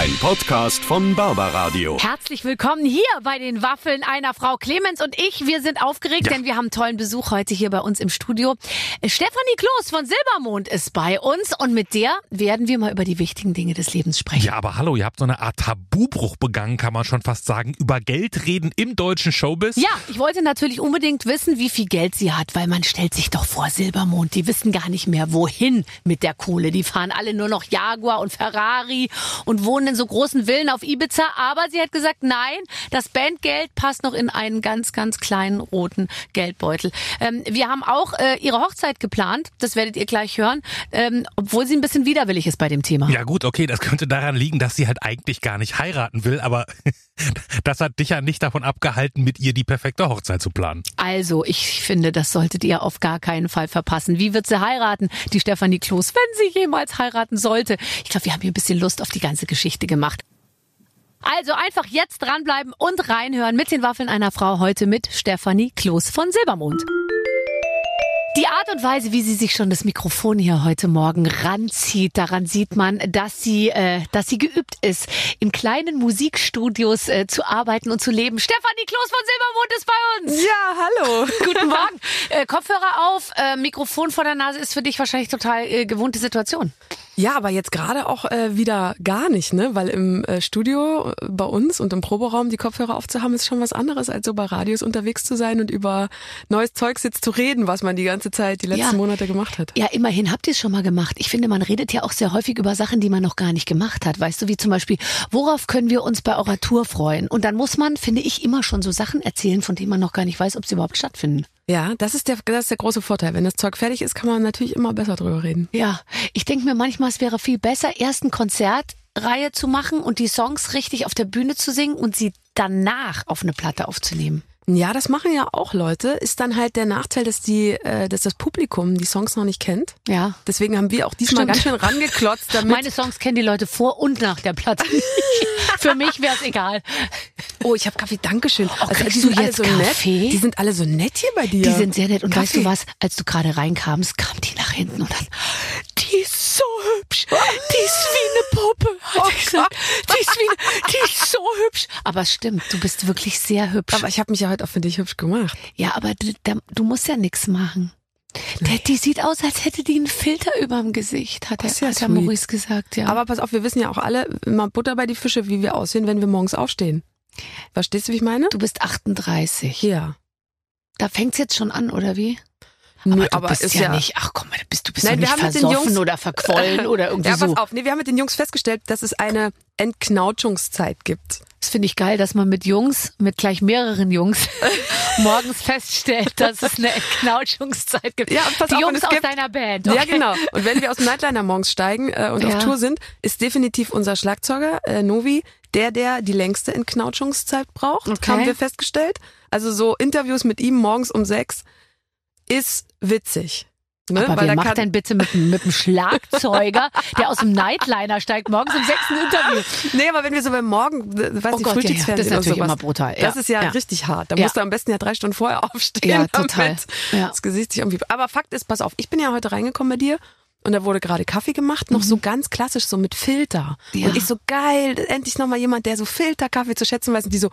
Ein Podcast von Barbaradio. Herzlich willkommen hier bei den Waffeln einer Frau. Clemens und ich, wir sind aufgeregt, Ja. denn wir haben tollen Besuch heute hier bei uns im Studio. Stefanie Kloß von Silbermond ist bei uns und mit der werden wir mal über die wichtigen Dinge des Lebens sprechen. Ja, aber hallo, ihr habt so eine Art Tabubruch begangen, kann man schon fast sagen, über Geld reden im deutschen Showbiz. Ja, ich wollte natürlich unbedingt wissen, wie viel Geld sie hat, weil man stellt sich doch vor, Silbermond, die wissen gar nicht mehr, wohin mit der Kohle. Die fahren alle nur noch Jaguar und Ferrari und wohnen in so großen Villen auf Ibiza. Aber sie hat gesagt, nein, das Bandgeld passt noch in einen ganz, ganz kleinen roten Geldbeutel. Ähm, wir haben auch äh, ihre Hochzeit geplant, das werdet ihr gleich hören, ähm, obwohl sie ein bisschen widerwillig ist bei dem Thema. Ja gut, okay, das könnte daran liegen, dass sie halt eigentlich gar nicht heiraten will, aber das hat dich ja nicht davon abgehalten, mit ihr die perfekte Hochzeit zu planen. Also, ich finde, das solltet ihr auf gar keinen Fall verpassen. Wie wird sie heiraten, die Stefanie Kloß, wenn sie jemals heiraten sollte? Ich glaube, wir haben hier ein bisschen Lust auf die ganze Geschichte gemacht. Also einfach jetzt dranbleiben und reinhören mit den Waffeln einer Frau heute mit Stefanie Kloß von Silbermond. Die Art und Weise, wie sie sich schon das Mikrofon hier heute Morgen ranzieht, daran sieht man, dass sie, äh, dass sie geübt ist, in kleinen Musikstudios äh, zu arbeiten und zu leben. Stefanie Kloß von Silbermond ist bei uns. Ja, hallo. Guten Morgen. Äh, Kopfhörer auf, äh, Mikrofon vor der Nase ist für dich wahrscheinlich total äh, gewohnte Situation. Ja, aber jetzt gerade auch äh, wieder gar nicht, ne? Weil im äh, Studio äh, bei uns und im Proberaum die Kopfhörer aufzuhaben, ist schon was anderes, als so bei Radios unterwegs zu sein und über neues Zeugs jetzt zu reden, was man die ganze Zeit, die letzten Ja. Monate gemacht hat. Ja, immerhin habt ihr es schon mal gemacht. Ich finde, man redet ja auch sehr häufig über Sachen, die man noch gar nicht gemacht hat. Weißt du, wie zum Beispiel, worauf können wir uns bei Oratur freuen? Und dann muss man, finde ich, immer schon so Sachen erzählen, von denen man noch gar nicht weiß, ob sie überhaupt stattfinden. Ja, das ist der, das ist der große Vorteil. Wenn das Zeug fertig ist, kann man natürlich immer besser drüber reden. Ja, ich denke mir manchmal, es wäre viel besser, erst ein Konzertreihe zu machen und die Songs richtig auf der Bühne zu singen und sie danach auf eine Platte aufzunehmen. Ja, das machen ja auch Leute. Ist dann halt der Nachteil, dass die, äh, dass das Publikum die Songs noch nicht kennt. Ja. Deswegen haben wir auch diesmal Stimmt. ganz schön rangeklotzt, damit Meine Songs kennen die Leute vor und nach der Platte. Für mich wäre es egal. Oh, ich habe Kaffee, Dankeschön. Oh, Also, die du sind alle jetzt so Kaffee? nett. Die sind alle so nett hier bei dir. Die sind sehr nett. Und weißt Kaffee. du was? Als du gerade reinkamst, kam die nach hinten und dann, die so hübsch. Die ist wie eine Puppe, hat Oh gesagt. Die ist, wie eine, die ist so hübsch. Aber es stimmt, du bist wirklich sehr hübsch. Aber ich habe mich ja heute auch für dich hübsch gemacht. ja, aber du, du musst ja nichts machen. Der, die sieht aus, als hätte die einen Filter überm Gesicht, hat, Das ist ja hat sweet. Maurice gesagt, ja. Aber pass auf, wir wissen ja auch alle immer Butter bei die Fische, wie wir aussehen, wenn wir morgens aufstehen. Verstehst du, wie ich meine? du bist 38. Ja. Da fängt's jetzt schon an, oder wie? Nö, aber aber ist ja, ja- nicht, ach komm mal, du bist, du bist Nein, nicht haben mit den versoffen Jungs- oder verquollen oder irgendwie Ja, pass so. auf. Nee, wir haben mit den Jungs festgestellt, dass es eine Entknautschungszeit gibt. Das finde ich geil, dass man mit Jungs, mit gleich mehreren Jungs, morgens feststellt, dass es eine Knautschungszeit gibt. Ja, und pass Die auf, Jungs aus gibt- deiner Band. Ja, Okay. genau. Und wenn wir aus dem Nightliner morgens steigen äh, und Ja. auf Tour sind, ist definitiv unser Schlagzeuger äh, Novi der, der die längste Entknautschungszeit braucht, Okay. haben wir festgestellt. Also so Interviews mit ihm morgens um sechs ist witzig. Ne? Aber Weil wer macht denn bitte mit, dem- mit dem Schlagzeuger, der aus dem Nightliner steigt, morgens um sechs ein Interview? Nee, aber wenn wir so beim Morgen, weiß Oh nicht, Gott, ja. Frühstücksfernsehen Das ist natürlich sowas, immer brutal. Ja. Das ist ja, Ja. richtig hart. Da musst du am besten ja drei Stunden vorher aufstehen, Ja, total. das Gesicht sich irgendwie... Aber Fakt ist, pass auf, ich bin ja heute reingekommen bei dir und da wurde gerade Kaffee gemacht, noch so ganz klassisch, so mit Filter. Mhm. Ja. Und ich so, geil, endlich nochmal jemand, der so Filterkaffee zu schätzen weiß. Und die so,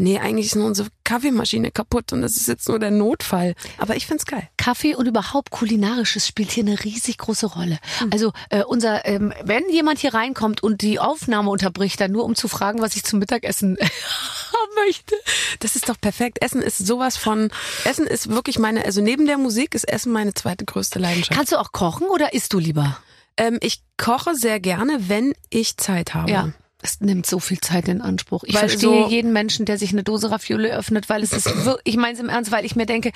nee, eigentlich ist nur unsere Kaffeemaschine kaputt und das ist jetzt nur der Notfall. Aber ich find's geil. Kaffee und überhaupt kulinarisches spielt hier eine riesig große Rolle. Hm. Also äh, unser, ähm, wenn jemand hier reinkommt und die Aufnahme unterbricht, dann nur um zu fragen, was ich zum Mittagessen haben möchte. Das ist doch perfekt. Essen ist sowas von, Essen ist wirklich meine, also neben der Musik ist Essen meine zweite größte Leidenschaft. Kannst du auch kochen oder isst du lieber? Ähm, ich koche sehr gerne, wenn ich Zeit habe. Ja. Es nimmt so viel Zeit in Anspruch. Ich Weil verstehe so- jeden Menschen, der sich eine Dose Ravioli öffnet, weil es ist, wir- ich meine es im Ernst, weil ich mir denke,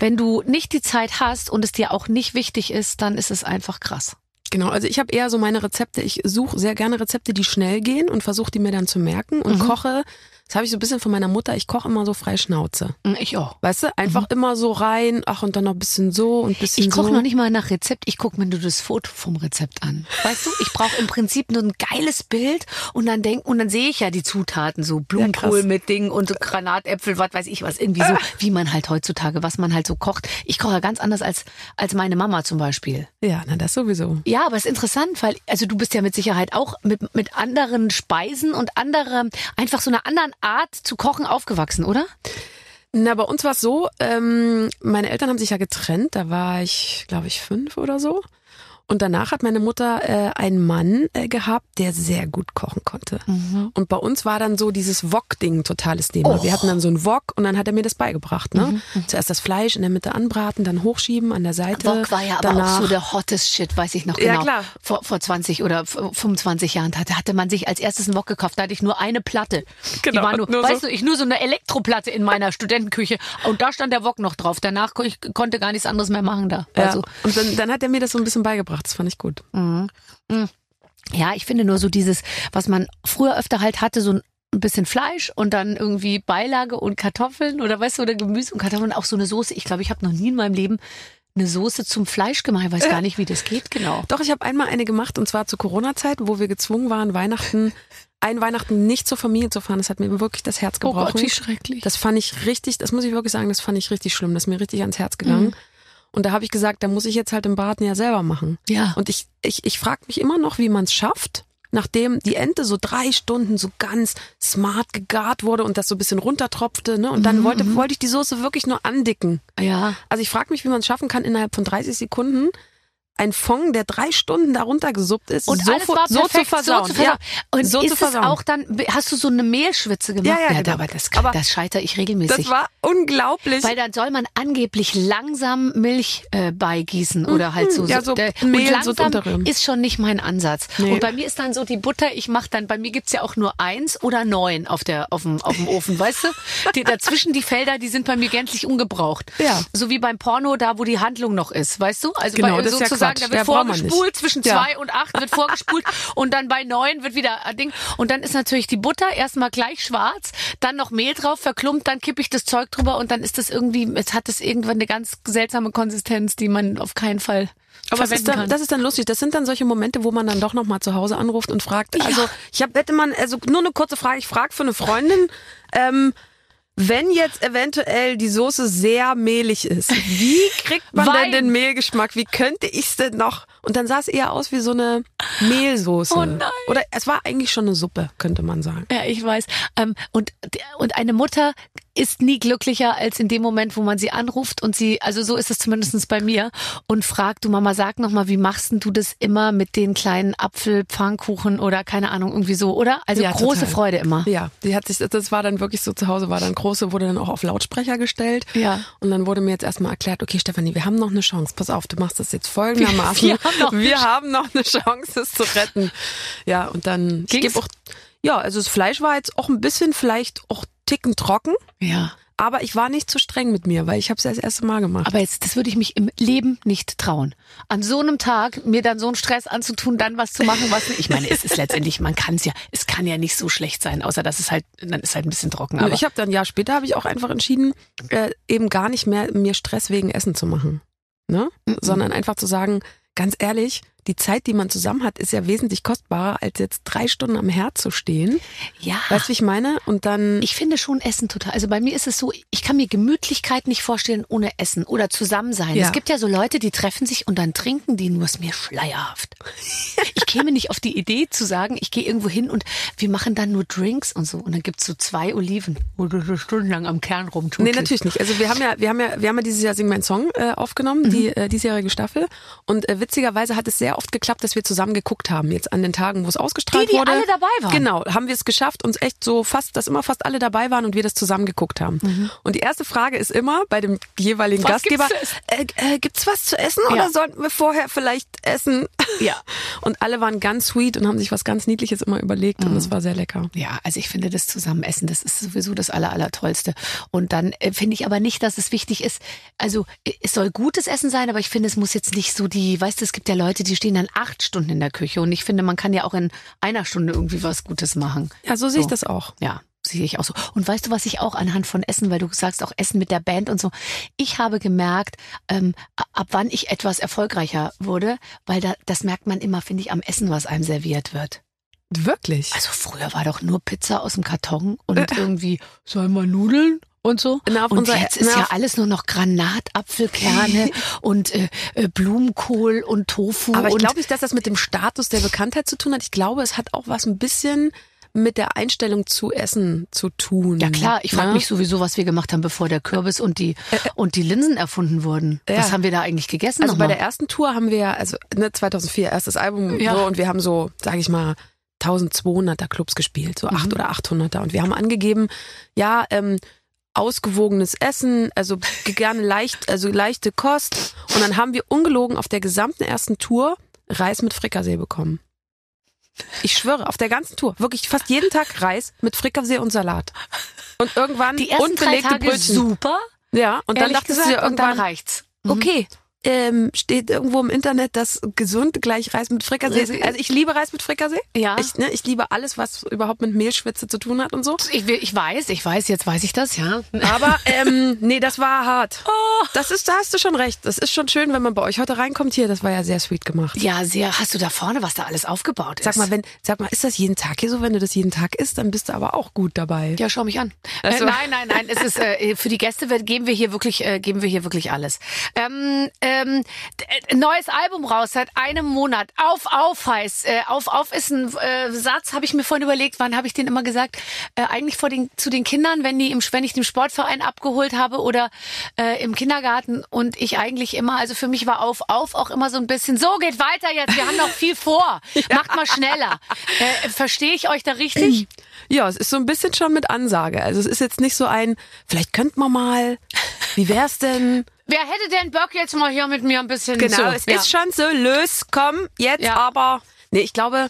wenn du nicht die Zeit hast und es dir auch nicht wichtig ist, dann ist es einfach krass. Genau, also ich habe eher so meine Rezepte, ich suche sehr gerne Rezepte, die schnell gehen und versuche die mir dann zu merken und Mhm. koche Das habe ich so ein bisschen von meiner Mutter. Ich koche immer so frei Schnauze. Mm, Ich auch. Weißt du, einfach immer so rein, ach und dann noch ein bisschen so und ein bisschen Ich koche so. noch nicht mal nach Rezept, ich gucke mir nur das Foto vom Rezept an. Weißt du, ich brauche im Prinzip nur ein geiles Bild und dann denk und dann sehe ich ja die Zutaten, so Blumenkohl krass. mit Dingen und so Granatäpfel, was weiß ich was, irgendwie so, wie man halt heutzutage, was man halt so kocht. Ich koche ja ganz anders als, als meine Mama zum Beispiel. Ja, na das sowieso. Ja, aber es ist interessant, weil, also du bist ja mit Sicherheit auch mit, mit anderen Speisen und anderer, einfach so einer anderen Art zu kochen aufgewachsen, oder? Na, bei uns war es so, ähm, meine Eltern haben sich ja getrennt, da war ich, glaube ich, fünf oder so. Und danach hat meine Mutter äh, einen Mann äh, gehabt, der sehr gut kochen konnte. Und bei uns war dann so dieses Wok-Ding totales Thema. Wir hatten dann so einen Wok und dann hat er mir das beigebracht. Ne? Zuerst das Fleisch in der Mitte anbraten, dann hochschieben an der Seite. Wok war ja aber danach, auch so der hottest Shit, weiß ich noch Ja, genau. klar. Vor, vor 20 oder f- 25 Jahren hatte, hatte man sich als erstes einen Wok gekauft. Da hatte ich nur eine Platte. Genau, Die war nur, nur so- weißt du, ich nur so eine Elektroplatte in meiner Studentenküche. Und da stand der Wok noch drauf. Danach ich konnte gar nichts anderes mehr machen da. Ja, Also, und dann, dann hat er mir das so ein bisschen beigebracht. Das fand ich gut. ja, ich finde nur so dieses, was man früher öfter halt hatte, so ein ein bisschen Fleisch und dann irgendwie Beilage und Kartoffeln oder weißt du, oder Gemüse und Kartoffeln, auch so eine Soße. Ich glaube, ich habe noch nie in meinem Leben eine Soße zum Fleisch gemacht. Ich weiß gar nicht, wie das geht, genau. Doch, ich habe einmal eine gemacht und zwar zur Corona-Zeit, wo wir gezwungen waren, Weihnachten, ein Weihnachten nicht zur Familie zu fahren. Das hat mir wirklich das Herz Oh gebrochen. Gott, wie schrecklich. Das fand ich richtig, das muss ich wirklich sagen, das fand ich richtig schlimm. Das ist mir richtig ans Herz gegangen. Mhm. Und da habe ich gesagt, da muss ich jetzt halt im Braten ja selber machen. Ja. Und ich, ich, ich frage mich immer noch, wie man es schafft, nachdem die Ente so drei Stunden so ganz smart gegart wurde und das so ein bisschen runtertropfte. Ne? Und Mhm, dann wollte, wollte ich die Soße wirklich nur andicken. Ja. Also ich frage mich, wie man es schaffen kann, innerhalb von 30 Sekunden ein Fond, der drei Stunden darunter gesuppt ist, Und so, alles war so zu perfekt, versauen. So zu versauen. Ja, Und so ist zu es auch dann, hast du so eine Mehlschwitze gemacht? Ja, ja, genau. aber das, Aber das scheitere ich regelmäßig. das war unglaublich. weil dann soll man angeblich langsam Milch äh, beigießen oder halt so. Mhm. Ja, so der, Mehl und so langsam ist schon nicht mein Ansatz. Nee. Und bei mir ist dann so die Butter, ich mache dann, bei mir gibt's ja auch nur eins oder neun auf, der, auf, dem, auf dem Ofen, weißt du? Die, dazwischen die Felder, die sind bei mir gänzlich ungebraucht. Ja. So wie beim Porno, da wo die Handlung noch ist, weißt du? Also Genau, bei, das ist ja Quatsch. da wird Ja, vorgespult, zwischen Ja. zwei und acht wird vorgespult und dann bei neun wird wieder ein Ding. Und dann ist natürlich die Butter erstmal gleich schwarz, dann noch Mehl drauf, verklumpt, dann kippe ich das Zeug drüber und dann ist das irgendwie, es hat das irgendwann eine ganz seltsame Konsistenz, die man auf keinen Fall Aber es ist dann, das ist dann lustig. Das sind dann solche Momente, wo man dann doch noch mal zu Hause anruft und fragt. Also ich habe hätte man also nur eine kurze Frage. Ich frage für eine Freundin. Ähm, wenn jetzt eventuell die Soße sehr mehlig ist, wie kriegt man Wein. denn den Mehlgeschmack? Wie könnte ich's denn noch? Und dann sah es eher aus wie so eine Mehlsoße. Oh nein. Oder es war eigentlich schon eine Suppe, könnte man sagen. Ja, ich weiß. Ähm, und, und eine Mutter ist nie glücklicher als in dem Moment, wo man sie anruft und sie, also so ist es zumindestens bei mir, und fragt, du Mama, sag noch mal, wie machst denn du das immer mit den kleinen Apfelpfannkuchen oder keine Ahnung, irgendwie so, oder? Also Ja, große total. Freude immer. Ja, die hat sich, das war dann wirklich so zu Hause, war dann große, wurde dann auch auf Lautsprecher gestellt. Ja. Und dann wurde mir jetzt erstmal erklärt, okay, Stefanie, wir haben noch eine Chance. Pass auf, du machst das jetzt folgendermaßen. Wir haben noch eine wir Chance. haben noch eine Chance, es zu retten. Ja, und dann, ich Ging's? gebe auch, ja, also das Fleisch war jetzt auch ein bisschen vielleicht auch ticken trocken. Ja. Aber ich war nicht zu streng mit mir, weil ich habe es ja das erste Mal gemacht. Aber jetzt, das würde ich mich im Leben nicht trauen. An so einem Tag mir dann so einen Stress anzutun, dann was zu machen, was ich meine, es ist letztendlich, man kann es ja, es kann ja nicht so schlecht sein, außer dass es halt, dann ist halt ein bisschen trocken. Aber ich habe dann ein Jahr später habe ich auch einfach entschieden, äh, eben gar nicht mehr mir Stress wegen Essen zu machen, ne? Mhm. Sondern einfach zu sagen, ganz ehrlich, die Zeit, die man zusammen hat, ist ja wesentlich kostbarer, als jetzt drei Stunden am Herd zu stehen. ja. Weißt du, wie ich meine? Und dann Ich finde schon Essen total. Also bei mir ist es so, ich kann mir Gemütlichkeit nicht vorstellen ohne Essen oder zusammen sein. Ja. Es gibt ja so Leute, die treffen sich und dann trinken die nur, ist mir schleierhaft. Ich käme nicht auf die Idee zu sagen, ich gehe irgendwo hin und wir machen dann nur Drinks und so. Und dann gibt's so zwei Oliven, wo du so stundenlang am Kern rumtust. Nee, natürlich nicht. Also wir haben ja, wir haben ja, wir haben ja dieses Jahr Sing mein Song äh, aufgenommen, die äh, diesjährige Staffel. Und äh, witzigerweise hat es sehr oft geklappt, dass wir zusammen geguckt haben. Jetzt an den Tagen, wo es ausgestrahlt Die, die wurde. alle dabei waren. Genau, haben wir es geschafft, uns echt so fast, dass immer fast alle dabei waren und wir das zusammen geguckt haben. Und die erste Frage ist immer bei dem jeweiligen Was Gastgeber: gibt's äh, äh, Gibt's was zu essen Ja. oder sollten wir vorher vielleicht essen? Ja. Und alle waren ganz sweet und haben sich was ganz Niedliches immer überlegt und es war sehr lecker. Ja, also ich finde das Zusammenessen, das ist sowieso das Aller, Allertollste. Und dann äh, finde ich aber nicht, dass es wichtig ist, also äh, es soll gutes Essen sein, aber ich finde, es muss jetzt nicht so die, weißt du, es gibt ja Leute, die stehen dann acht Stunden in der Küche und ich finde, man kann ja auch in einer Stunde irgendwie was Gutes machen. Ja, so sehe ich So. das auch. Ja. sehe ich auch so. Und weißt du, was ich auch anhand von Essen, weil du sagst auch Essen mit der Band und so, ich habe gemerkt, ähm, ab wann ich etwas erfolgreicher wurde, weil da, das merkt man immer, finde ich, am Essen, was einem serviert wird. Wirklich? Also früher war doch nur Pizza aus dem Karton und irgendwie, sollen wir Nudeln? Und so. Na, auf und unser- jetzt ist na, ja alles nur noch Granat, Apfelkerne und äh, äh, Blumenkohl und Tofu. Aber ich glaube nicht, dass das mit dem Status der Bekanntheit zu tun hat. Ich glaube, es hat auch was ein bisschen mit der Einstellung zu Essen zu tun. Ja klar, ich frage Ne? mich sowieso, was wir gemacht haben, bevor der Kürbis und die und die Linsen erfunden wurden. Ja. Was haben wir da eigentlich gegessen? Also bei der ersten Tour haben wir, also ne, 2004, erstes Album Ja. so, und wir haben so, sage ich mal, 1200er Clubs gespielt, so Mhm. acht oder 800er. Und wir haben angegeben, ja, ähm, ausgewogenes Essen, also gerne leicht, also leichte Kost. Und dann haben wir ungelogen auf der gesamten ersten Tour Reis mit Frikassee bekommen. Ich schwöre, auf der ganzen Tour, wirklich fast jeden Tag Reis mit Frikassee und Salat. Und irgendwann die ersten drei unbelegte Tage Brötchen. super. Ja, und dann ehrlich dachtest gesagt, du dir und dann irgendwann, reicht's. Mhm. Okay. Ähm, steht irgendwo im Internet, dass gesund gleich Reis mit Frikassee ist. Also ich liebe Reis mit Frikassee. Ja. Ich, ne, ich liebe alles, was überhaupt mit Mehlschwitze zu tun hat und so. Ich, ich weiß, ich weiß, jetzt weiß ich das, ja. Aber ähm, nee, das war hart. Oh. Das ist, da hast du schon recht. Das ist schon schön, wenn man bei euch heute reinkommt. Hier, das war ja sehr sweet gemacht. Ja, sehr. Hast du da vorne, was da alles aufgebaut ist? Sag mal, wenn, sag mal, ist das jeden Tag hier so? Wenn du das jeden Tag isst, dann bist du aber auch gut dabei. Ja, schau mich an. Ach so. Äh, nein, nein, nein. Es ist äh, für die Gäste geben wir hier wirklich, äh, geben wir hier wirklich alles. Ähm, ähm, d- äh, neues Album raus seit einem Monat. Auf, auf heißt. Äh, auf, auf ist ein äh, Satz. Habe ich mir vorhin überlegt. Wann habe ich den immer gesagt? Äh, eigentlich vor den zu den Kindern, wenn die im, wenn ich den Sportverein abgeholt habe oder äh, im Kindergarten und ich eigentlich immer. Also für mich war auf, auf auch immer so ein bisschen. So geht weiter jetzt. Wir haben noch viel vor. Macht mal schneller. Äh, Verstehe ich euch da richtig? Ja, es ist so ein bisschen schon mit Ansage. Also es ist jetzt nicht so ein, vielleicht könnten wir mal, wie wär's denn? Wer hätte denn Bock jetzt mal hier mit mir ein bisschen Genau, so, es ja. ist schon so, lös, komm, jetzt Ja. aber. Nee, ich glaube,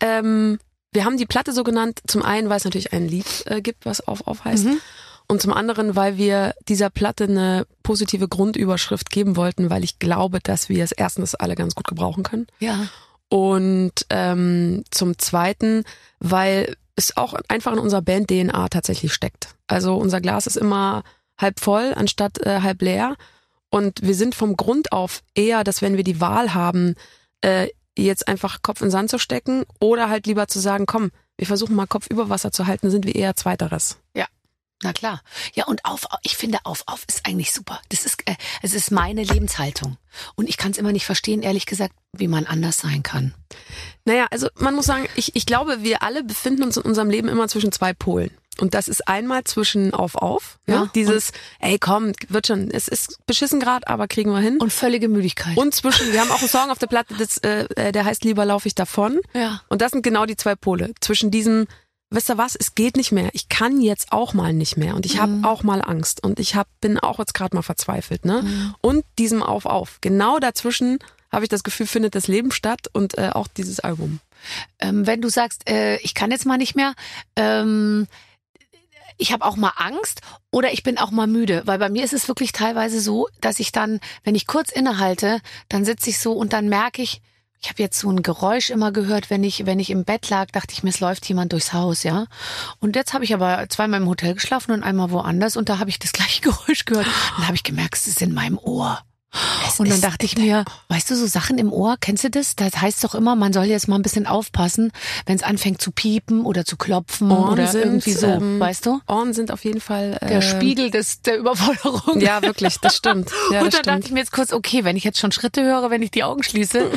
ähm, wir haben die Platte so genannt, zum einen, weil es natürlich ein Lied äh, gibt, was auf auf heißt. Mhm. Und zum anderen, weil wir dieser Platte eine positive Grundüberschrift geben wollten, weil ich glaube, dass wir es erstens alle ganz gut gebrauchen können. ja. Und ähm, zum Zweiten, weil es auch einfach in unserer Band-DNA tatsächlich steckt. Also unser Glas ist immer halb voll anstatt äh, halb leer. Und wir sind vom Grund auf eher, dass wenn wir die Wahl haben, äh, jetzt einfach Kopf in Sand zu stecken oder halt lieber zu sagen, komm, wir versuchen mal Kopf über Wasser zu halten, sind wir eher Zweiteres. Na klar. Ja, und auf, ich finde, auf, auf ist eigentlich super. Das ist, äh, es ist meine Lebenshaltung. Und ich kann es immer nicht verstehen, ehrlich gesagt, wie man anders sein kann. Naja, also man muss sagen, ich, ich glaube, wir alle befinden uns in unserem Leben immer zwischen zwei Polen. Und das ist einmal zwischen auf auf, Ja, ja, dieses, ey komm, wird schon, es ist beschissen grad, aber kriegen wir hin. Und völlige Müdigkeit. Und zwischen, wir haben auch einen Song auf der Platte, das, äh, äh, der heißt Lieber laufe ich davon. ja. Und das sind genau die zwei Pole. Zwischen diesem, wisst ihr was, es geht nicht mehr. Ich kann jetzt auch mal nicht mehr. Und ich habe auch mal Angst. Und ich hab, bin auch jetzt gerade mal verzweifelt. Ne? Und diesem Auf Auf. Genau dazwischen habe ich das Gefühl, findet das Leben statt und äh, auch dieses Album. Ähm, wenn du sagst, äh, ich kann jetzt mal nicht mehr, ähm, ich habe auch mal Angst oder ich bin auch mal müde, weil bei mir ist es wirklich teilweise so, dass ich dann, wenn ich kurz innehalte, dann sitze ich so und dann merke ich, ich habe jetzt so ein Geräusch immer gehört, wenn ich wenn ich im Bett lag, dachte ich mir, es läuft jemand durchs Haus, ja. Und jetzt habe ich aber zweimal im Hotel geschlafen und einmal woanders und da habe ich das gleiche Geräusch gehört und da habe ich gemerkt, es ist in meinem Ohr. Und dann dachte ich mir, weißt du, so Sachen im Ohr, kennst du das? Das heißt doch immer, man soll jetzt mal ein bisschen aufpassen, wenn es anfängt zu piepen oder zu klopfen Ohren oder sind, irgendwie so, ähm, weißt du? Ohren sind auf jeden Fall äh, Der Spiegel des, der Überforderung. Ja, wirklich, das stimmt. Ja, und das dann dachte ich mir jetzt kurz, okay, wenn ich jetzt schon Schritte höre, wenn ich die Augen schließe,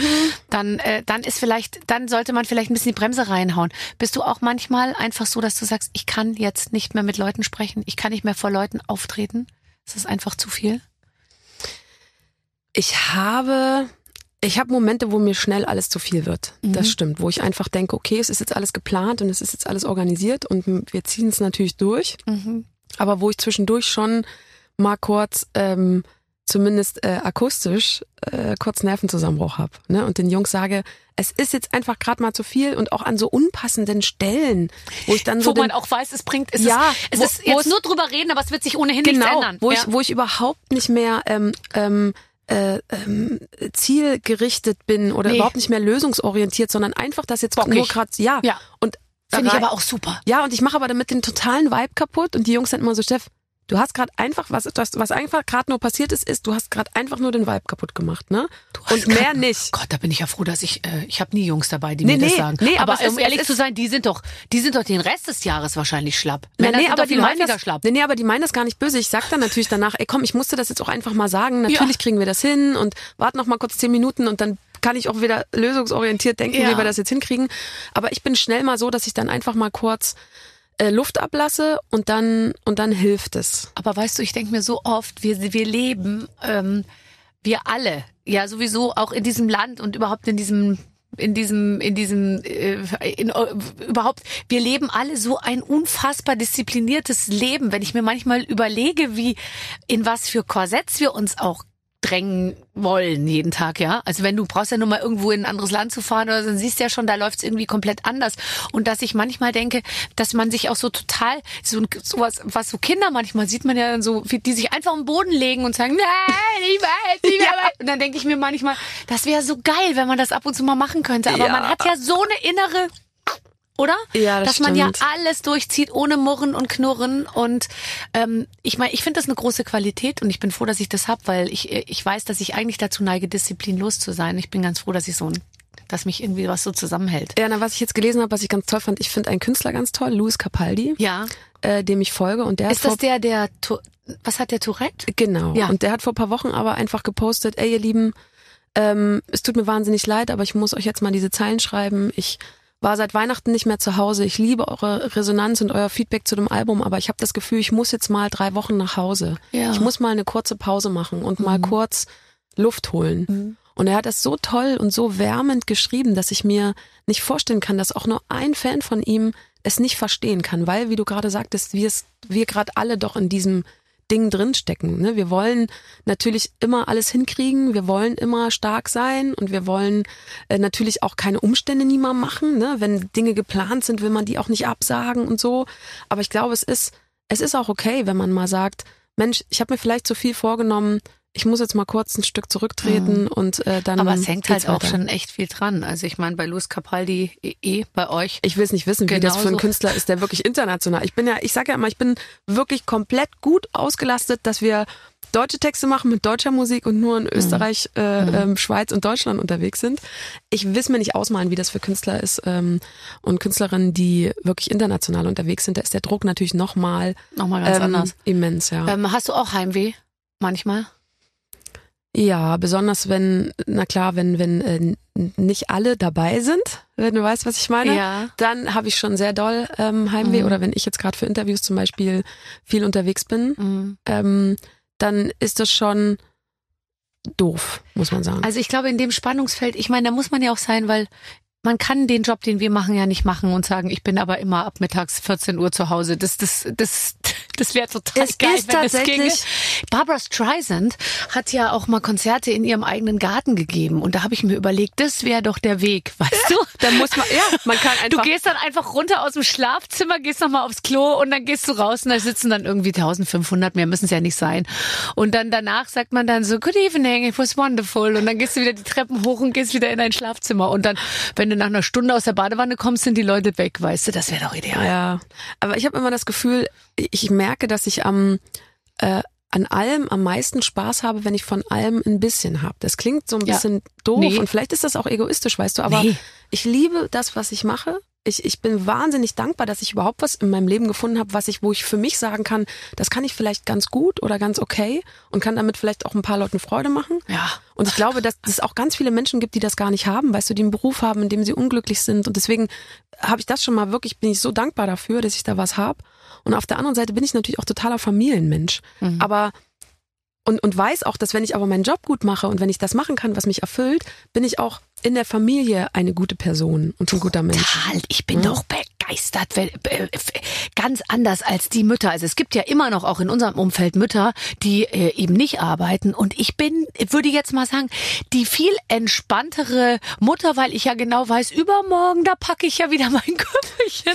dann, äh, dann ist vielleicht, dann sollte man vielleicht ein bisschen die Bremse reinhauen. Bist du auch manchmal einfach so, dass du sagst, ich kann jetzt nicht mehr mit Leuten sprechen, ich kann nicht mehr vor Leuten auftreten? Ist das einfach zu viel? Ich habe, ich habe Momente, wo mir schnell alles zu viel wird. Mhm. Das stimmt, wo ich einfach denke, okay, es ist jetzt alles geplant und es ist jetzt alles organisiert und wir ziehen es natürlich durch. Aber wo ich zwischendurch schon mal kurz, ähm, zumindest äh, akustisch, äh, kurz Nervenzusammenbruch habe. Ne? Und den Jungs sage, es ist jetzt einfach gerade mal zu viel und auch an so unpassenden Stellen, wo ich dann so Wo den, man auch weiß, es bringt, es Ja, ist, es wo- ist jetzt nur drüber reden, aber es wird sich ohnehin nichts genau, ändern. wo ja. ich wo ich überhaupt nicht mehr ähm, ähm, äh, ähm, zielgerichtet bin oder Nee. überhaupt nicht mehr lösungsorientiert, sondern einfach das jetzt Bockig. nur gerade ja. Ja. und Finde ich aber auch super. Ja, und ich mache aber damit den totalen Vibe kaputt und die Jungs sind immer so, Steff, du hast gerade einfach, was, was, was einfach gerade nur passiert ist, ist, du hast gerade einfach nur den Vibe kaputt gemacht, ne? hast Und mehr grad- nicht. Gott, da bin ich ja froh, dass ich, äh, ich habe nie Jungs dabei, die Nee, mir das nee, sagen. nee, aber aber um ist- ehrlich zu sein, die sind doch, die sind doch den Rest des Jahres wahrscheinlich schlapp. Nee, Männer nee, sind aber doch die viel meinen häufiger das, schlapp. nee, nee, aber die meinen das gar nicht böse. Ich sag dann natürlich danach, ey komm, ich musste das jetzt auch einfach mal sagen. Natürlich kriegen wir das hin und warten noch mal kurz zehn Minuten und dann kann ich auch wieder lösungsorientiert denken, Ja. wie wir das jetzt hinkriegen. Aber ich bin schnell mal so, dass ich dann einfach mal kurz äh, Luft ablasse und dann und dann hilft es. Aber weißt du, ich denke mir so oft, wir, wir leben, ähm, wir alle, ja sowieso auch in diesem Land und überhaupt in diesem in diesem, in diesem, äh, in, äh, überhaupt, wir leben alle so ein unfassbar diszipliniertes Leben. Wenn ich mir manchmal überlege, wie, in was für Korsetts wir uns auch drängen wollen jeden Tag, ja. Also wenn du brauchst ja nur mal irgendwo in ein anderes Land zu fahren oder so, dann siehst du ja schon, da läuft's irgendwie komplett anders. Und dass ich manchmal denke, dass man sich auch so total, so sowas, was so Kinder manchmal sieht man ja dann so, die sich einfach am Boden legen und sagen, nein, ich weiß nicht mehr. weiter." Und dann denke ich mir manchmal, das wäre so geil, wenn man das ab und zu mal machen könnte. Aber Ja. man hat ja so eine innere oder? Ja, das Dass man ja stimmt. alles durchzieht, ohne Murren und Knurren. Und ähm, ich meine, ich finde das eine große Qualität und ich bin froh, dass ich das hab, weil ich, ich weiß, dass ich eigentlich dazu neige, disziplinlos zu sein. Ich bin ganz froh, dass ich so ein, dass mich irgendwie was so zusammenhält. Ja, na, was ich jetzt gelesen habe, was ich ganz toll fand, ich finde einen Künstler ganz toll, Louis Capaldi, Ja. äh, dem ich folge und der Ist das der, der, Tu- was hat der Tourette? Genau. Ja. Und der hat vor paar Wochen aber einfach gepostet, ey ihr Lieben, ähm, es tut mir wahnsinnig leid, aber ich muss euch jetzt mal diese Zeilen schreiben. Ich war seit Weihnachten nicht mehr zu Hause. Ich liebe eure Resonanz und euer Feedback zu dem Album, aber ich habe das Gefühl, ich muss jetzt mal drei Wochen nach Hause. Ja. Ich muss mal eine kurze Pause machen und mal kurz Luft holen. Mhm. Und er hat das so toll und so wärmend geschrieben, dass ich mir nicht vorstellen kann, dass auch nur ein Fan von ihm es nicht verstehen kann, weil, wie du gerade sagtest, wir es, wir gerade alle doch in diesem Ding drinstecken. Ne? Wir wollen natürlich immer alles hinkriegen, wir wollen immer stark sein und wir wollen äh, natürlich auch keine Umstände niemand machen. Ne? Wenn Dinge geplant sind, will man die auch nicht absagen und so. Aber ich glaube, es ist, es ist auch okay, wenn man mal sagt, Mensch, ich habe mir vielleicht zu viel vorgenommen, ich muss jetzt mal kurz ein Stück zurücktreten und äh, dann. Aber es hängt halt auch weiter. schon echt viel dran. Also ich meine, bei Luis Capaldi eh, eh bei euch. Ich will es nicht wissen, wie das für einen. Künstler ist, der wirklich international. Ich bin ja, ich sage ja immer, ich bin wirklich komplett gut ausgelastet, dass wir deutsche Texte machen mit deutscher Musik und nur in Österreich, äh, ähm, Schweiz und Deutschland unterwegs sind. Ich will mir nicht ausmalen, wie das für Künstler ist ähm, und Künstlerinnen, die wirklich international unterwegs sind. Da ist der Druck natürlich nochmal Nochmal ganz ähm, anders. immens, ja. Ähm, hast du auch Heimweh? Manchmal? Ja, besonders wenn, na klar, wenn, wenn äh, nicht alle dabei sind, wenn du weißt, was ich meine. Ja. Dann habe ich schon sehr doll ähm, Heimweh. Mhm. Oder wenn ich jetzt gerade für Interviews zum Beispiel viel unterwegs bin, Mhm. ähm, dann ist das schon doof, muss man sagen. Also ich glaube, in dem Spannungsfeld, ich meine, da muss man ja auch sein, weil man kann den Job, den wir machen, ja nicht machen und sagen, ich bin aber immer ab mittags 14 Uhr zu Hause. Das, das, das, das wäre total Es geil, wenn das ginge. Barbara Streisand hat ja auch mal Konzerte in ihrem eigenen Garten gegeben und da habe ich mir überlegt, das wäre doch der Weg, weißt du? dann muss man, ja, man kann Du einfach. gehst dann einfach runter aus dem Schlafzimmer, gehst nochmal aufs Klo und dann gehst du raus und da sitzen dann irgendwie 1500, mehr müssen es ja nicht sein. Und dann danach sagt man dann so, good evening, it was wonderful. Und dann gehst du wieder die Treppen hoch und gehst wieder in dein Schlafzimmer. Und dann, wenn du nach einer Stunde aus der Badewanne kommst, sind die Leute weg, weißt du, das wäre doch ideal. Ja, aber ich habe immer das Gefühl, ich merke, dass ich am äh, an allem am meisten Spaß habe, wenn ich von allem ein bisschen habe. Das klingt so ein Ja. bisschen doof Nee. und vielleicht ist das auch egoistisch, weißt du, aber Nee. ich liebe das, was ich mache. Ich, ich bin wahnsinnig dankbar, dass ich überhaupt was in meinem Leben gefunden habe, was ich, wo ich für mich sagen kann, das kann ich vielleicht ganz gut oder ganz okay und kann damit vielleicht auch ein paar Leuten Freude machen. Ja. Und ich glaube, dass es auch ganz viele Menschen gibt, die das gar nicht haben, weißt du, die einen Beruf haben, in dem sie unglücklich sind. Und deswegen habe ich das schon mal wirklich, bin ich so dankbar dafür, dass ich da was habe. Und auf der anderen Seite bin ich natürlich auch totaler Familienmensch. Mhm. Aber und, und weiß auch, dass wenn ich aber meinen Job gut mache und wenn ich das machen kann, was mich erfüllt, bin ich auch in der Familie eine gute Person und ein guter Mensch. Total. Ich bin doch begeistert. äh, Ganz anders als die Mütter. Also es gibt ja immer noch auch in unserem Umfeld Mütter, die äh, eben nicht arbeiten. Und ich bin, würde jetzt mal sagen, die viel entspanntere Mutter, weil ich ja genau weiß, übermorgen, da packe ich ja wieder mein Köfferchen.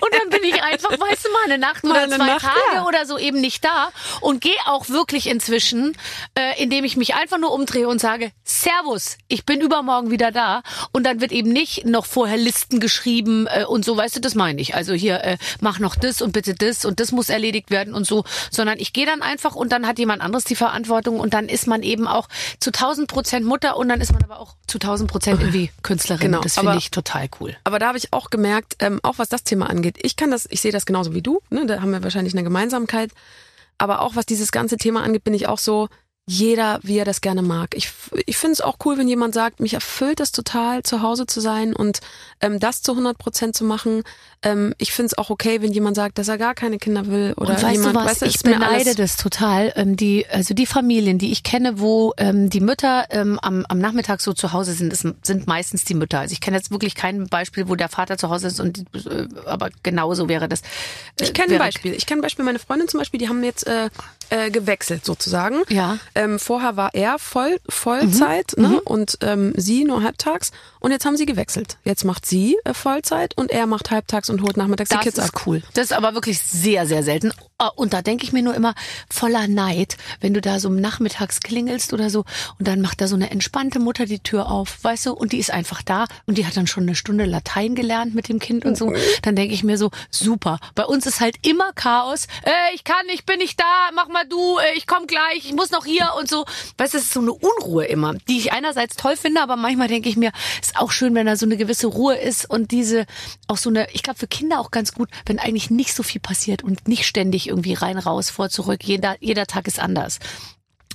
Und dann bin ich einfach, weißt du mal, eine Nacht Mal eine zwei Nacht, Tage ja. oder so eben nicht da. Und gehe auch wirklich inzwischen, äh, indem ich mich einfach nur umdrehe und sage, Servus, ich bin übermorgen wieder wieder da. Und dann wird eben nicht noch vorher Listen geschrieben äh, und so, weißt du, das meine ich. Also hier, äh, mach noch das und bitte das und das muss erledigt werden und so. Sondern ich gehe dann einfach und dann hat jemand anderes die Verantwortung und dann ist man eben auch zu 1000 Prozent Mutter und dann ist man aber auch zu 1000 Prozent irgendwie Künstlerin. Genau, das finde ich total cool. Aber da habe ich auch gemerkt, ähm, auch was das Thema angeht, ich kann das, ich sehe das genauso wie du, ne? da haben wir wahrscheinlich eine Gemeinsamkeit. Aber auch was dieses ganze Thema angeht, bin ich auch so, jeder, wie er das gerne mag. Ich, ich finde es auch cool, wenn jemand sagt, mich erfüllt es total, zu Hause zu sein und ähm, das zu 100 Prozent zu machen. Ähm, ich finde es auch okay, wenn jemand sagt, dass er gar keine Kinder will oder und weißt jemand, du was, weißt ich beneide das total. Ähm, die, also die Familien, die ich kenne, wo ähm, die Mütter ähm, am, am Nachmittag so zu Hause sind, das sind meistens die Mütter. Also ich kenne jetzt wirklich kein Beispiel, wo der Vater zu Hause ist und äh, aber genauso wäre das. äh, Ich kenne ein Beispiel. Ich kenne ein Beispiel, meine Freundin zum Beispiel, die haben jetzt äh, äh, gewechselt sozusagen. Ja. Ähm, vorher war er voll, Vollzeit Mhm. Ne? und ähm, sie nur halbtags. Und jetzt haben sie gewechselt. Jetzt macht sie äh, Vollzeit und er macht halbtags und holt nachmittags Das die Kids ist ab. cool. Das ist aber wirklich sehr, sehr selten. Ah, Und da denke ich mir nur immer voller Neid, wenn du da so nachmittags klingelst oder so und dann macht da so eine entspannte Mutter die Tür auf, weißt du, und die ist einfach da und die hat dann schon eine Stunde Latein gelernt mit dem Kind und so. Dann denke ich mir so, super. Bei uns ist halt immer Chaos. Äh, ich kann, ich bin nicht da, mach mal du, äh, ich komm gleich, ich muss noch hier und so. Weißt du, es ist so eine Unruhe immer, die ich einerseits toll finde, aber manchmal denke ich mir, ist auch schön, wenn da so eine gewisse Ruhe ist und diese, auch so eine, ich glaube für Kinder auch ganz gut, wenn eigentlich nicht so viel passiert und nicht ständig irgendwie rein, raus, vor, zurück. Jeder, jeder Tag ist anders.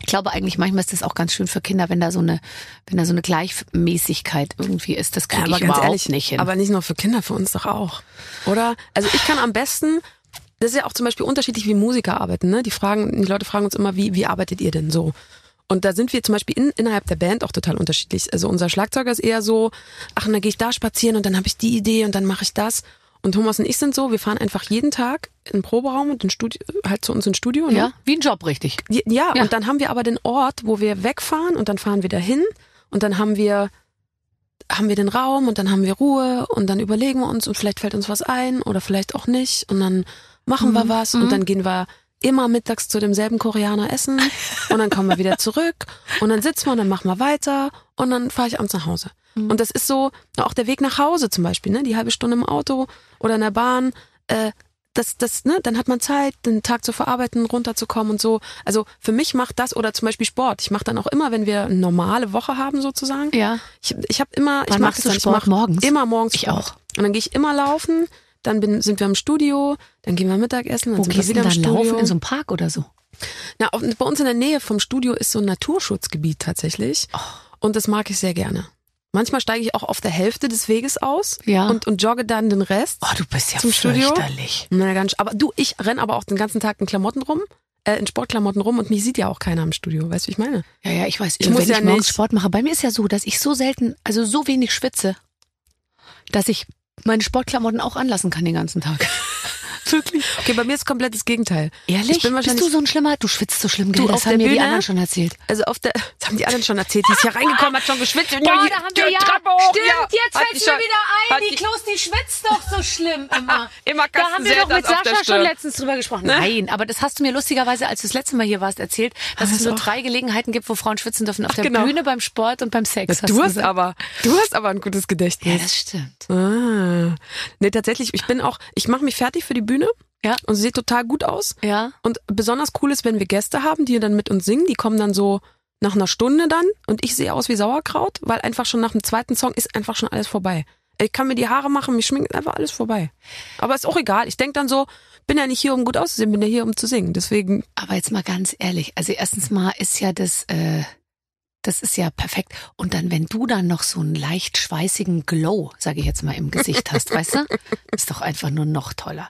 Ich glaube eigentlich manchmal ist das auch ganz schön für Kinder, wenn da so eine, wenn da so eine Gleichmäßigkeit irgendwie ist. Das kriege aber ich ganz überhaupt ehrlich, nicht hin. Aber nicht nur für Kinder, für uns doch auch. Oder? Also ich kann am besten, das ist ja auch zum Beispiel unterschiedlich, wie Musiker arbeiten. Ne? Die fragen, die Leute fragen uns immer, wie, wie arbeitet ihr denn so? Und da sind wir zum Beispiel in, innerhalb der Band auch total unterschiedlich. Also unser Schlagzeuger ist eher so, ach, und dann gehe ich da spazieren und dann habe ich die Idee und dann mache ich das. Und Thomas und ich sind so, wir fahren einfach jeden Tag in den Proberaum und in Studio, halt zu uns ins Studio. Ne? ja, wie ein Job, richtig. Ja, ja, Ja. und dann haben wir aber den Ort, wo wir wegfahren und dann fahren wir dahin und dann haben wir haben wir den Raum und dann haben wir Ruhe und dann überlegen wir uns und vielleicht fällt uns was ein oder vielleicht auch nicht und dann machen wir was und dann gehen wir immer mittags zu demselben Koreaner essen und dann kommen wir wieder zurück und dann sitzen wir und dann machen wir weiter und dann fahre ich abends nach Hause. Und das ist so, auch der Weg nach Hause zum Beispiel, ne? die halbe Stunde im Auto oder in der Bahn, äh, das, das, ne, dann hat man Zeit, den Tag zu verarbeiten, runterzukommen und so. Also für mich macht das oder zum Beispiel Sport. Ich mache dann auch immer, wenn wir eine normale Woche haben sozusagen. Ja. Ich, ich habe immer, ich Wann mach machst das Sport? ich mach Morgens? Immer morgens. Ich Sport. auch. Und dann gehe ich immer laufen. Dann bin, sind wir im Studio, dann gehen wir Mittagessen, dann Wo sind wir wieder im dann Studio. laufen? In so einem Park oder so? Na, auf, bei uns in der Nähe vom Studio ist so ein Naturschutzgebiet tatsächlich. Oh. Und das mag ich sehr gerne. Manchmal steige ich auch auf der Hälfte des Weges aus Ja. und, und jogge dann den Rest. Oh, du bist ja Zum Studio? fürchterlich. Na, ganz, aber du, ich renn aber auch den ganzen Tag in Klamotten rum, äh, in Sportklamotten rum und mich sieht ja auch keiner im Studio. Weißt du, wie ich meine? Ja, ja, ich weiß. Ich wenn muss ich ja morgens nicht- Sport mache, bei mir ist ja so, dass ich so selten, also so wenig schwitze, dass ich meine Sportklamotten auch anlassen kann den ganzen Tag. Wirklich? Okay, bei mir ist komplett das Gegenteil. Ehrlich? Ich bin Bist wahrscheinlich- du so ein Schlimmer? Du schwitzt so schlimm, gell? Du, das haben mir die Bühne? anderen schon erzählt. Also auf der, das haben die anderen schon erzählt, die ist hier reingekommen, hat schon geschwitzt. Boah, da haben wir ja. Treppe hoch, Stimmt, ja. jetzt Hat fällt die es mir schon- wieder ein. Die die- Klos, die schwitzt doch so schlimm immer. Immer Da haben wir doch mit Sascha schon letztens drüber gesprochen. Ne? Nein, aber das hast du mir lustigerweise, als du das letzte Mal hier warst, erzählt, dass Ah, es nur drei Gelegenheiten gibt, wo Frauen schwitzen dürfen. Auf der genau. Bühne, beim Sport und beim Sex. Du hast gesagt. aber, du hast aber ein gutes Ja, Gedächtnis. das stimmt. ah. Nee, tatsächlich, ich bin auch, ich mache mich fertig für die Bühne. Ja. Und sie sieht total gut aus. Ja. Und besonders cool ist, wenn wir Gäste haben, die dann mit uns singen. Die kommen dann so nach einer Stunde dann und ich sehe aus wie Sauerkraut, weil einfach schon nach dem zweiten Song ist einfach schon alles vorbei. Ich kann mir die Haare machen, mich schminken, einfach alles vorbei. Aber ist auch egal. Ich denk dann so, bin ja nicht hier, um gut auszusehen, bin ja hier, um zu singen. Deswegen, Aber jetzt mal ganz ehrlich, also erstens mal ist ja das, äh, das ist ja perfekt. Und dann, wenn du dann noch so einen leicht schweißigen Glow, sage ich jetzt mal, im Gesicht hast, weißt du, ist doch einfach nur noch toller.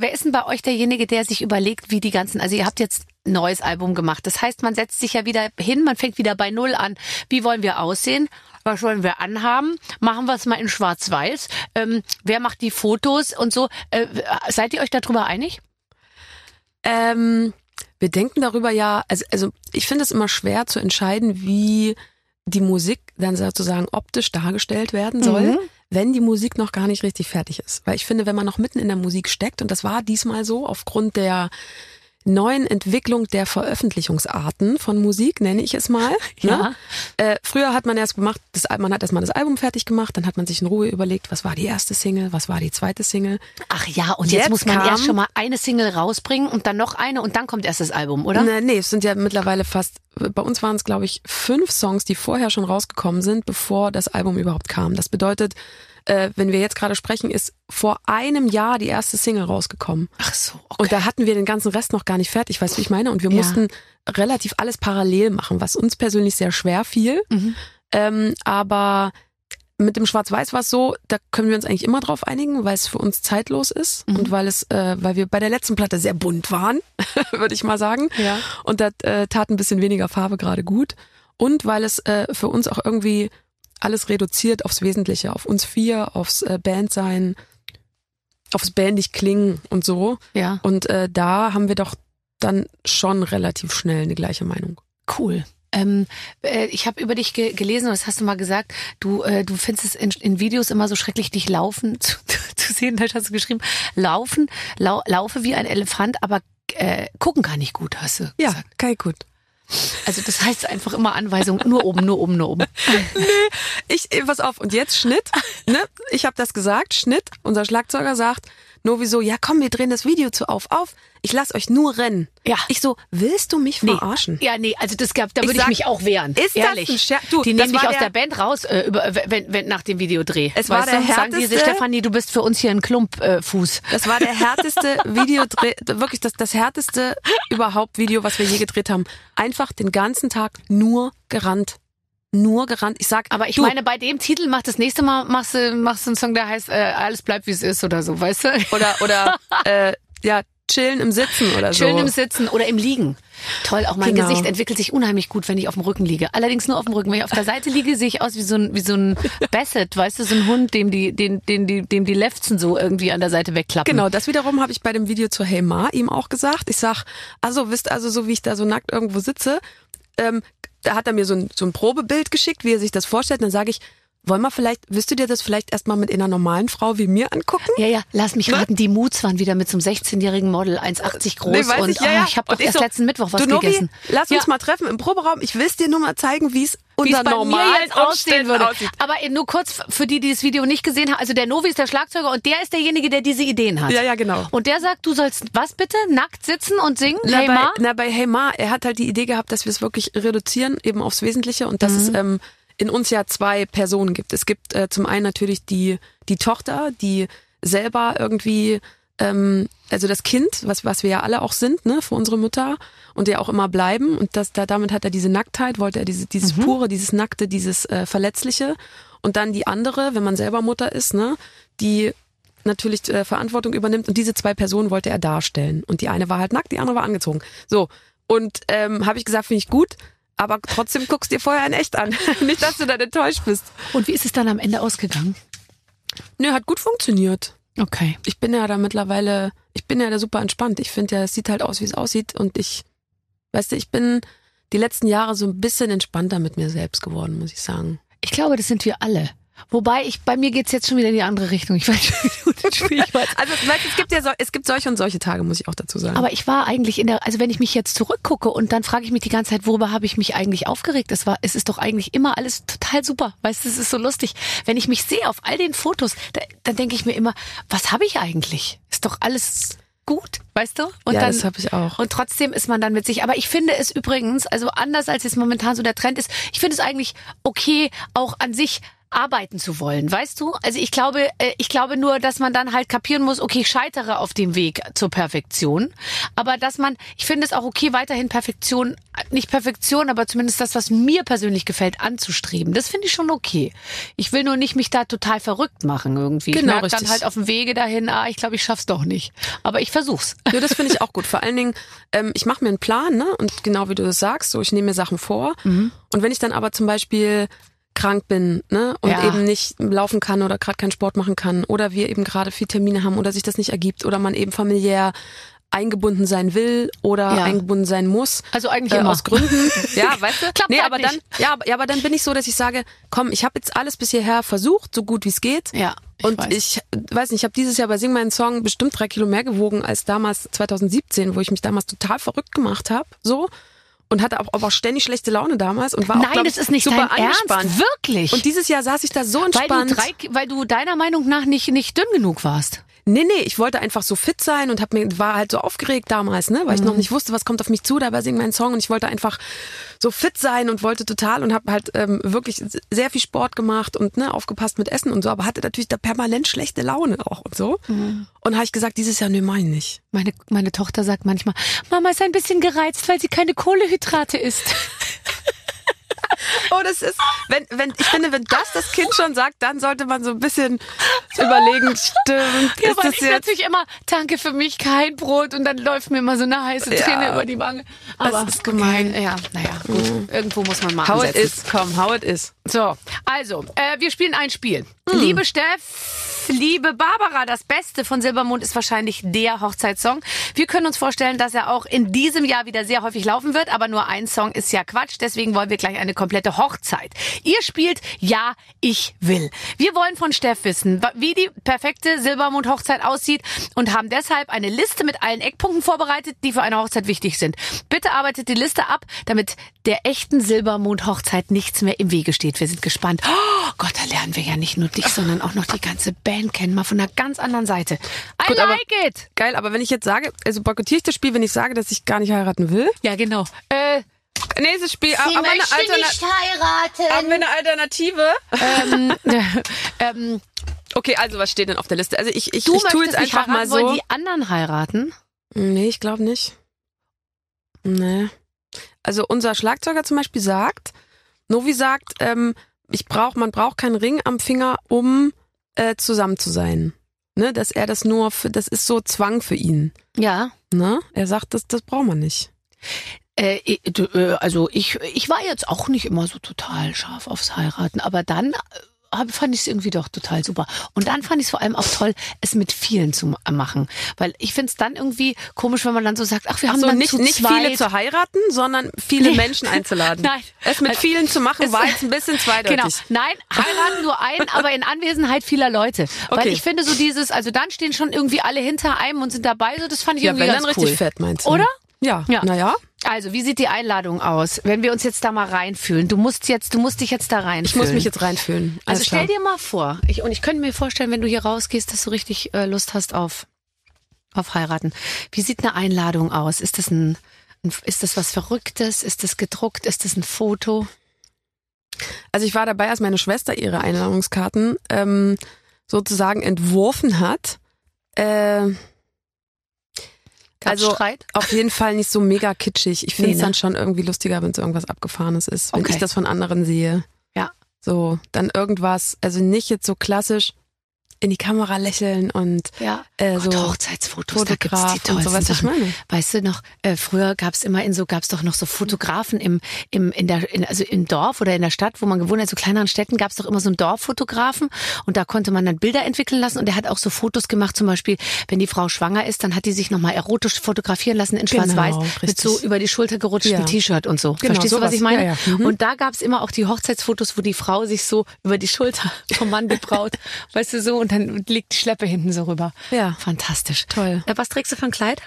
Wer ist denn bei euch derjenige, der sich überlegt, wie die ganzen, also ihr habt jetzt ein neues Album gemacht. Das heißt, man setzt sich ja wieder hin, man fängt wieder bei Null an. Wie wollen wir aussehen? Was wollen wir anhaben? Machen wir es mal in Schwarz-Weiß? Ähm, wer macht die Fotos und so? Äh, seid ihr euch darüber einig? ähm, wir denken darüber ja, also, also ich finde es immer schwer zu entscheiden, wie die Musik dann sozusagen optisch dargestellt werden soll, Mhm. Wenn die Musik noch gar nicht richtig fertig ist. Weil ich finde, wenn man noch mitten in der Musik steckt, und das war diesmal so, aufgrund der neuen Entwicklung der Veröffentlichungsarten von Musik, nenne ich es mal. Ja. Ne? Äh, früher hat man erst gemacht, das, man hat erstmal das Album fertig gemacht, dann hat man sich in Ruhe überlegt, was war die erste Single, was war die zweite Single. Ach ja, und jetzt, Jetzt muss man kam- erst schon mal eine Single rausbringen und dann noch eine und dann kommt erst das Album, oder? Nee, nee, es sind ja mittlerweile fast, bei uns waren es glaube ich fünf Songs, die vorher schon rausgekommen sind, bevor das Album überhaupt kam. Das bedeutet, äh, wenn wir jetzt gerade sprechen, ist vor einem Jahr die erste Single rausgekommen. Ach so, okay. Und da hatten wir den ganzen Rest noch gar nicht fertig, weißt du, wie ich meine? Und wir Ja. mussten relativ alles parallel machen, was uns persönlich sehr schwer fiel. Mhm. Ähm, aber mit dem Schwarz-Weiß war es so, da können wir uns eigentlich immer drauf einigen, weil es für uns zeitlos ist Mhm. und weil es, äh, weil wir bei der letzten Platte sehr bunt waren, würde ich mal sagen. Ja. Und da äh, tat ein bisschen weniger Farbe gerade gut. Und weil es äh, für uns auch irgendwie alles reduziert aufs Wesentliche, auf uns vier, aufs äh, Bandsein, aufs bandig klingen und so. Ja, Und äh, da haben wir doch dann schon relativ schnell eine gleiche Meinung. cool. Ähm, äh, ich habe über dich ge gelesen, und das hast du mal gesagt, du, äh, du findest es in, in Videos immer so schrecklich, dich laufen zu, zu sehen. Da hast du geschrieben, laufen, lau, laufe wie ein Elefant, aber äh, gucken kann ich gut, hast du gesagt. okay, gut. Also das heißt einfach immer Anweisung, nur oben, nur oben, nur oben. Ich, äh, pass auf, und jetzt Schnitt, ne? Ich habe das gesagt, Schnitt. Unser Schlagzeuger sagt, nur wieso, ja komm, wir drehen das Video zu auf, auf. Ich lass euch nur rennen. Ja. Ich so, willst du mich Nee. verarschen? Ja, nee, also das gab, da würde ich mich auch wehren. ist das ehrlich. ein Scherz? Du, die das nehmen war aus der- Band raus, äh, über, wenn, wenn nach dem Videodreh. Es war weißt der du? Sagen die, härteste- Stefanie, du bist für uns hier ein Klumpfuß. Äh. Das war der härteste Videodreh, wirklich das, das härteste überhaupt Video, was wir je gedreht haben. Einfach den ganzen Tag nur gerannt. Nur gerannt. Ich sag, Aber ich du, meine, bei dem Titel macht das nächste Mal machst du, machst du einen Song, der heißt äh, Alles bleibt wie es ist oder so, weißt du? oder, oder, äh, ja, chillen im Sitzen oder Schön so. im Sitzen oder im Liegen. Toll, auch mein Genau. Gesicht entwickelt sich unheimlich gut, wenn ich auf dem Rücken liege. Allerdings nur auf dem Rücken. Wenn ich auf der Seite liege, sehe ich aus wie so ein, wie so ein Basset, weißt du, so ein Hund, dem die, den, den, die, dem die Lefzen so irgendwie an der Seite wegklappen. Genau, das wiederum habe ich bei dem Video zu Hey Ma ihm auch gesagt. Ich sag, also wisst also, so wie ich da so nackt irgendwo sitze, ähm, da hat er mir so ein, so ein Probebild geschickt, wie er sich das vorstellt. Und dann sage ich, wollen wir vielleicht, willst du dir das vielleicht erstmal mit einer normalen Frau wie mir angucken? Ja, ja, lass mich raten, die Moods waren wieder mit so einem 16-jährigen Model, 1,80 groß Nee, und ich, ja, ja. oh, ich habe doch erst so, letzten Mittwoch was du, Novi, gegessen. Lass uns Ja. mal treffen im Proberaum. Ich will es dir nur mal zeigen, wie es unter normalen aussehen würde. aussieht. Aber eben nur kurz für die, die das Video nicht gesehen haben. Also der Novi ist der Schlagzeuger und der ist derjenige, der diese Ideen hat. Ja, ja, genau. Und der sagt, du sollst was bitte? Nackt sitzen und singen? Na, hey bei, Ma? na, bei Hey Ma, er hat halt die Idee gehabt, dass wir es wirklich reduzieren, eben aufs Wesentliche und dass Mhm. es ähm, in uns ja zwei Personen gibt. Es gibt äh, zum einen natürlich die, die Tochter, die selber irgendwie, ähm, also das Kind, was, was wir ja alle auch sind, ne, für unsere Mutter und ja auch immer bleiben. Und das, da, damit hat er diese Nacktheit, wollte er diese, dieses Mhm. pure, dieses Nackte, dieses äh, Verletzliche. Und dann die andere, wenn man selber Mutter ist, ne, die natürlich äh, Verantwortung übernimmt und diese zwei Personen wollte er darstellen. Und die eine war halt nackt, die andere war angezogen. So. Und ähm, habe ich gesagt, finde ich gut, aber trotzdem guckst dir vorher in echt an. Nicht, dass du dann enttäuscht bist. Und wie ist es dann am Ende ausgegangen? Nö, hat gut funktioniert. Okay. Ich bin ja da mittlerweile, ich bin ja da super entspannt. Ich finde ja, es sieht halt aus, wie es aussieht. Und ich, weißt du, ich bin die letzten Jahre so ein bisschen entspannter mit mir selbst geworden, muss ich sagen. Ich glaube, das sind wir alle. Wobei ich, bei mir geht's jetzt schon wieder in die andere Richtung. Ich weiß Spiel weißt. Also weißt, es gibt ja so, es gibt solche und solche Tage, muss ich auch dazu sagen. Aber ich war eigentlich in der, also wenn ich mich jetzt zurückgucke und dann frage ich mich die ganze Zeit, worüber habe ich mich eigentlich aufgeregt? Es war, es ist doch eigentlich immer alles total super. Weißt du, es ist so lustig. Wenn ich mich sehe auf all den Fotos, da, dann denke ich mir immer, was habe ich eigentlich? Ist doch alles gut, weißt du? Und Ja, dann, das hab ich auch. Und trotzdem ist man dann mit sich. Aber ich finde es übrigens, also anders als jetzt momentan so der Trend ist, ich finde es eigentlich okay, auch an sich arbeiten zu wollen, weißt du? Also ich glaube, äh, ich glaube nur, dass man dann halt kapieren muss, okay, ich scheitere auf dem Weg zur Perfektion, aber dass man, ich finde es auch okay, weiterhin Perfektion, nicht Perfektion, aber zumindest das, was mir persönlich gefällt, anzustreben. Das finde ich schon okay. Ich will nur nicht mich da total verrückt machen irgendwie. Genau, ich merke dann halt auf dem Wege dahin, ah, ich glaube, ich schaff's doch nicht. Aber ich versuch's. Ja, das finde ich auch gut. Vor allen Dingen, ähm, ich mache mir einen Plan, ne? Und genau wie du das sagst, so ich nehme mir Sachen vor. Mhm. Und wenn ich dann aber zum Beispiel krank bin, ne, und Ja. eben nicht laufen kann oder gerade keinen Sport machen kann oder wir eben gerade viel Termine haben oder sich das nicht ergibt oder man eben familiär eingebunden sein will oder Ja. eingebunden sein muss. Also eigentlich äh, aus Gründen. ja, weißt du? Klappt nee, halt aber dann, nicht. ja, aber- ja, aber dann bin ich so, dass ich sage, komm, ich habe jetzt alles bis hierher versucht, so gut wie es geht. Ja, ich und weiß. ich weiß nicht, ich habe dieses Jahr bei Sing meinen Song bestimmt drei Kilo mehr gewogen als damals 2017, wo ich mich damals total verrückt gemacht habe, so und hatte auch, aber auch ständig schlechte Laune damals und war auch Nein, das ist nicht super dein angespannt. Ernst. Wirklich. Und dieses Jahr saß ich da so weil entspannt. du, drei, weil du deiner Meinung nach nicht, nicht dünn genug warst. Nee, nee, ich wollte einfach so fit sein und hab mir war halt so aufgeregt damals, ne, weil ich noch nicht wusste, was kommt auf mich zu, dabei singen meinen Song und ich wollte einfach so fit sein und wollte total und habe halt ähm, wirklich sehr viel Sport gemacht und ne, aufgepasst mit Essen und so, aber hatte natürlich da permanent schlechte Laune auch und so. Und habe ich gesagt, dieses Jahr nee, mach ich nicht. Meine, meine Tochter sagt manchmal, Mama ist ein bisschen gereizt, weil sie keine Kohlehydrate isst. Oh, das ist, wenn, wenn, ich finde, wenn das das Kind schon sagt, dann sollte man so ein bisschen überlegen, stimmt, Ja, ist das ich jetzt, natürlich immer, danke für mich, kein Brot und dann läuft mir immer so eine heiße Träne Ja. über die Wange. Das Aber ist gemein. Okay, ja, naja, gut. Irgendwo muss man mal how it ansetzen. is, komm, how it is. So, also, äh, wir spielen ein Spiel. Liebe Steff, liebe Barbara, das Beste von Silbermond ist wahrscheinlich der Hochzeitssong. Wir können uns vorstellen, dass er auch in diesem Jahr wieder sehr häufig laufen wird, aber nur ein Song ist ja Quatsch, deswegen wollen wir gleich eine komplette Hochzeit. Ihr spielt Ja, ich will. Wir wollen von Steff wissen, wie die perfekte Silbermond-Hochzeit aussieht und haben deshalb eine Liste mit allen Eckpunkten vorbereitet, die für eine Hochzeit wichtig sind. Bitte arbeitet die Liste ab, damit der echten Silbermond-Hochzeit nichts mehr im Wege steht. Wir sind gespannt. Oh Gott, da lernen wir ja nicht nur dich, sondern auch noch die ganze Band kennen, mal von einer ganz anderen Seite. I Gut, aber- like it! Geil, aber wenn ich jetzt sage, also boykottiere ich das Spiel, wenn ich sage, dass ich gar nicht heiraten will? Ja, genau. Äh, Nächstes Spiel, Sie aber eine, möchte Alterna nicht heiraten. haben wir eine Alternative? ähm, ähm, Okay, also was steht denn auf der Liste? Also ich, ich, du ich tue jetzt nicht einfach mal heiraten, wollen so. die anderen heiraten? Nee, ich glaube nicht. Nee. Also unser Schlagzeuger zum Beispiel sagt, Novi sagt, ähm, ich brauch, man braucht keinen Ring am Finger, um äh, zusammen zu sein. Ne, dass er das nur für, das ist so Zwang für ihn. Ja. Ne? Er sagt, das, das braucht man nicht. Äh, äh, also ich, ich war jetzt auch nicht immer so total scharf aufs Heiraten, aber dann äh, hab- fand ich es irgendwie doch total super. Und dann fand ich es vor allem auch toll, es mit vielen zu ma- machen. Weil ich finde es dann irgendwie komisch, wenn man dann so sagt, ach, wir haben so, dann nicht, zu nicht viele zu heiraten, sondern viele Nee. Menschen einzuladen. Nein. Es mit Also, vielen zu machen, war jetzt ein bisschen zweideutig. Genau. Nein, heiraten nur ein, aber in Anwesenheit vieler Leute. Weil Okay. ich finde so dieses, also dann stehen schon irgendwie alle hinter einem und sind dabei, so das fand ich Ja, irgendwie wenn dann ganz richtig cool. fett, meinst du? Oder? Ja. Ja. Naja. Also, wie sieht die Einladung aus? Wenn wir uns jetzt da mal reinfühlen. Du musst jetzt, du musst dich jetzt da reinfühlen. Ich muss mich jetzt reinfühlen. Also stell dir mal vor, ich, und ich könnte mir vorstellen, wenn du hier rausgehst, dass du richtig äh, Lust hast auf, auf heiraten. Wie sieht eine Einladung aus? Ist das ein, ein ist das was Verrücktes? Ist das gedruckt? Ist das ein Foto? Also ich war dabei, als meine Schwester ihre Einladungskarten ähm, sozusagen entworfen hat. Äh, Gab's Also- Streit? auf jeden Fall nicht so mega kitschig. Ich finde Nee, es ne? dann schon irgendwie lustiger, wenn es irgendwas Abgefahrenes ist, wenn Okay. ich das von anderen sehe. Ja. So, dann irgendwas, also nicht jetzt so klassisch in die Kamera lächeln und Ja. äh, Gott, so Hochzeitsfotos, da gibt's die und tollsten so, weißt du, was ich meine? Weißt du noch, äh, früher gab's immer in so, gab's doch noch so Fotografen im, im, in der, in, also im Dorf oder in der Stadt, wo man gewohnt hat, so kleineren Städten gab's doch immer so einen Dorffotografen und da konnte man dann Bilder entwickeln lassen und der hat auch so Fotos gemacht, zum Beispiel, wenn die Frau schwanger ist, dann hat die sich nochmal erotisch fotografieren lassen in Genau, schwarz-weiß mit so über die Schulter gerutschten Ja. T-Shirt und so. Genau, Verstehst du, was sowas. ich meine? Ja, ja. Mhm. Und da gab's immer auch die Hochzeitsfotos, wo die Frau sich so über die Schulter vom Mann bebraut, weißt du so, und dann liegt die Schleppe hinten so rüber. Ja. Fantastisch. Toll. Äh, was trägst du für ein Kleid?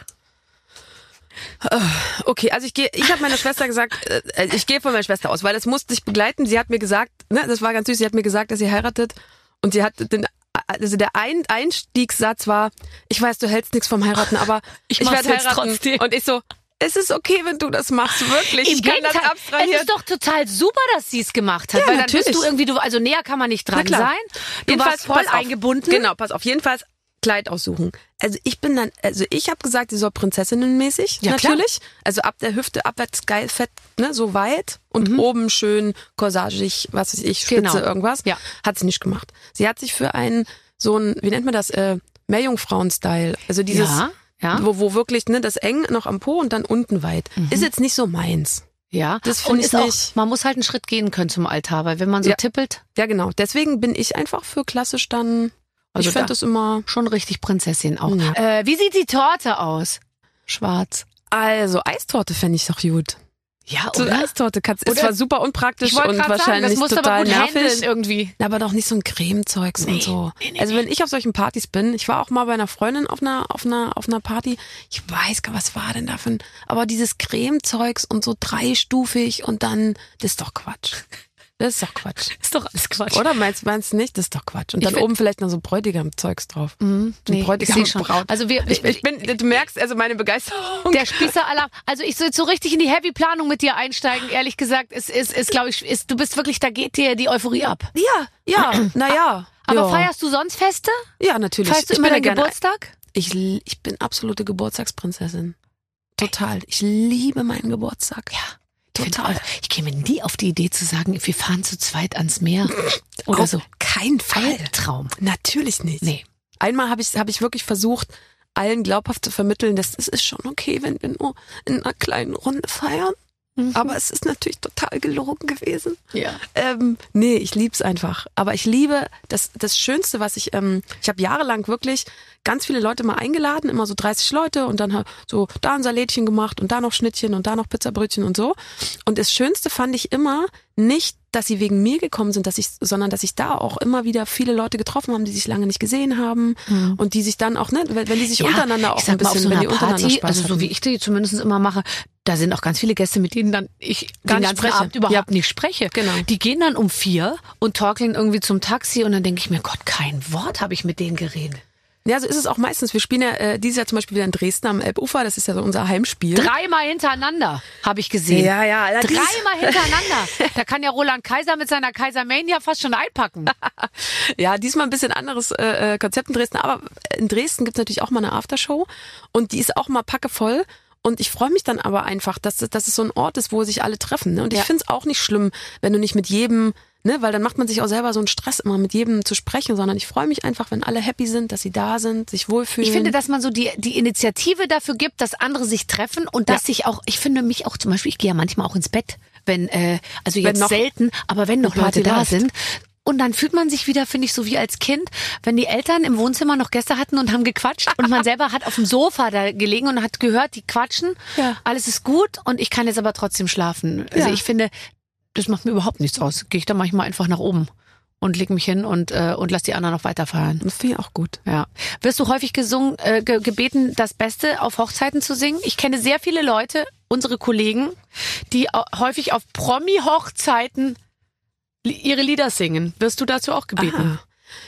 Okay, also ich gehe, ich habe meiner Schwester gesagt, äh, ich gehe von meiner Schwester aus, weil das musste ich begleiten. Sie hat mir gesagt, ne, das war ganz süß, sie hat mir gesagt, dass sie heiratet und sie hat den also der Ein Einstiegssatz war, ich weiß, du hältst nichts vom Heiraten, aber Ich ich, werde heiraten. trotzdem. Und ich so, es ist okay, wenn du das machst, wirklich. Im ich kann das Gegenteil, es abstrahieren. ist doch total super, dass sie es gemacht hat, Ja, weil dann natürlich. bist du irgendwie, du, also näher kann man nicht dran klar. sein. Du Jedenfalls, warst voll auf. eingebunden. Genau, pass auf, jedenfalls Kleid aussuchen. Also ich bin dann, also ich habe gesagt, sie soll prinzessinnenmäßig, Ja, klar. natürlich. Also ab der Hüfte abwärts geil, fett, ne, so weit und oben schön corsagig, was weiß ich, Spitze, Mhm. Genau. irgendwas. Ja. Hat sie nicht gemacht. Sie hat sich für einen so ein, wie nennt man das, äh, Meerjungfrauen-Style. Also dieses, Ja, ja. Wo, wo wirklich, ne, das eng noch am Po und dann unten weit. Ist jetzt nicht so meins. Ja, Das und find ich ist auch, man muss halt einen Schritt gehen können zum Altar, weil wenn man so Ja. tippelt, Ja, genau. Deswegen bin ich einfach für klassisch dann, Also ich finde da- das immer, schon richtig Prinzessin auch. Ja. Äh, wie sieht die Torte aus? Schwarz. Also, Eistorte fände ich doch gut. Ja, So oder? Eistorte kannst, ist zwar super unpraktisch und gerade sagen, wahrscheinlich das musst du aber total gut nervig. irgendwie. Aber doch nicht so ein Cremezeugs Nee, und so. nee, nee, also wenn ich auf solchen Partys bin, ich war auch mal bei einer Freundin auf einer auf einer auf einer Party. Ich weiß gar, was war denn da für ein, aber dieses Cremezeugs und so dreistufig und dann, das ist doch Quatsch. Das ist doch Quatsch. Ist doch alles Quatsch. Oder meinst du nicht? Das ist doch Quatsch. Und dann oben vielleicht noch so Bräutigam-Zeugs drauf. Mhm. So Nee, Bräutigam schon. Braut. Also wir, Ich, ich bin, du merkst also meine Begeisterung. der Spießeralarm. Also ich soll so richtig in die Heavy-Planung mit dir einsteigen. Ehrlich gesagt, ist, ist, ist glaube ich, ist, du bist wirklich, da geht dir die Euphorie ab. ja, ja, naja. Aber ja. feierst du sonst Feste? Ja, natürlich. Feierst du Ich immer deinen Geburtstag? Ich, ich bin absolute Geburtstagsprinzessin. Total. Ich liebe meinen Geburtstag. Ja. Total. ich käme nie auf die Idee zu sagen, wir fahren zu zweit ans Meer. Oder Auf so. Kein Fall. Albtraum. Natürlich nicht. Nee. Einmal habe ich, hab ich wirklich versucht, allen glaubhaft zu vermitteln, dass es ist schon okay, wenn wir nur in einer kleinen Runde feiern. Aber es ist natürlich total gelogen gewesen. Ja. Ähm, nee, ich lieb's einfach. Aber ich liebe das, das Schönste, was ich, ähm, ich habe jahrelang wirklich ganz viele Leute mal eingeladen, immer so 30 Leute und dann so da ein Salätchen gemacht und da noch Schnittchen und da noch Pizzabrötchen und so. Und das Schönste fand ich immer nicht, dass sie wegen mir gekommen sind, dass ich, sondern dass ich da auch immer wieder viele Leute getroffen haben, die sich lange nicht gesehen haben und die sich dann auch, ne, wenn wenn die sich untereinander auch ich sag ein bisschen, so wenn die einer untereinander Party, Spaß also so wie ich die zumindest immer mache, da sind auch ganz viele Gäste, mit denen dann ich Gar den ganzen spreche. Abend überhaupt Ja. nicht spreche. Genau. Die gehen dann um vier und torkeln irgendwie zum Taxi und dann denke ich mir, Gott, kein Wort habe ich mit denen geredet. Ja, so ist es auch meistens. Wir spielen ja äh, dieses Jahr zum Beispiel wieder in Dresden am Elbufer, das ist ja so unser Heimspiel. Dreimal hintereinander habe ich gesehen. Ja, ja, Dreimal hintereinander. Da kann ja Roland Kaiser mit seiner Kaisermania fast schon einpacken. Ja, diesmal ein bisschen anderes äh, äh, Konzept in Dresden, aber in Dresden gibt's natürlich auch mal eine Aftershow und die ist auch mal packevoll. Und ich freue mich dann aber einfach, dass, dass es so ein Ort ist, wo sich alle treffen. Ne? Und ich Ja. find's auch nicht schlimm, wenn du nicht mit jedem, ne, weil dann macht man sich auch selber so einen Stress, immer mit jedem zu sprechen, sondern ich freue mich einfach, wenn alle happy sind, dass sie da sind, sich wohlfühlen. Ich finde, dass man so die, die Initiative dafür gibt, dass andere sich treffen und dass Ja. sich auch, ich finde mich auch zum Beispiel, ich gehe ja manchmal auch ins Bett, wenn, äh, also Wenn jetzt noch selten, aber wenn noch Leute da läuft. sind. Und dann fühlt man sich wieder, finde ich, so wie als Kind, wenn die Eltern im Wohnzimmer noch Gäste hatten und haben gequatscht und man selber hat auf dem Sofa da gelegen und hat gehört, die quatschen, Ja. alles ist gut und ich kann jetzt aber trotzdem schlafen. Also Ja. ich finde, das macht mir überhaupt nichts aus. Gehe ich dann manchmal einfach nach oben und leg mich hin und, äh, und lass die anderen noch weiter feiern. das finde ich auch gut. Ja. Wirst du häufig gesungen, äh, ge gebeten, das Beste auf Hochzeiten zu singen? Ich kenne sehr viele Leute, unsere Kollegen, die häufig auf Promi-Hochzeiten li- ihre Lieder singen. Wirst du dazu auch gebeten? Ah.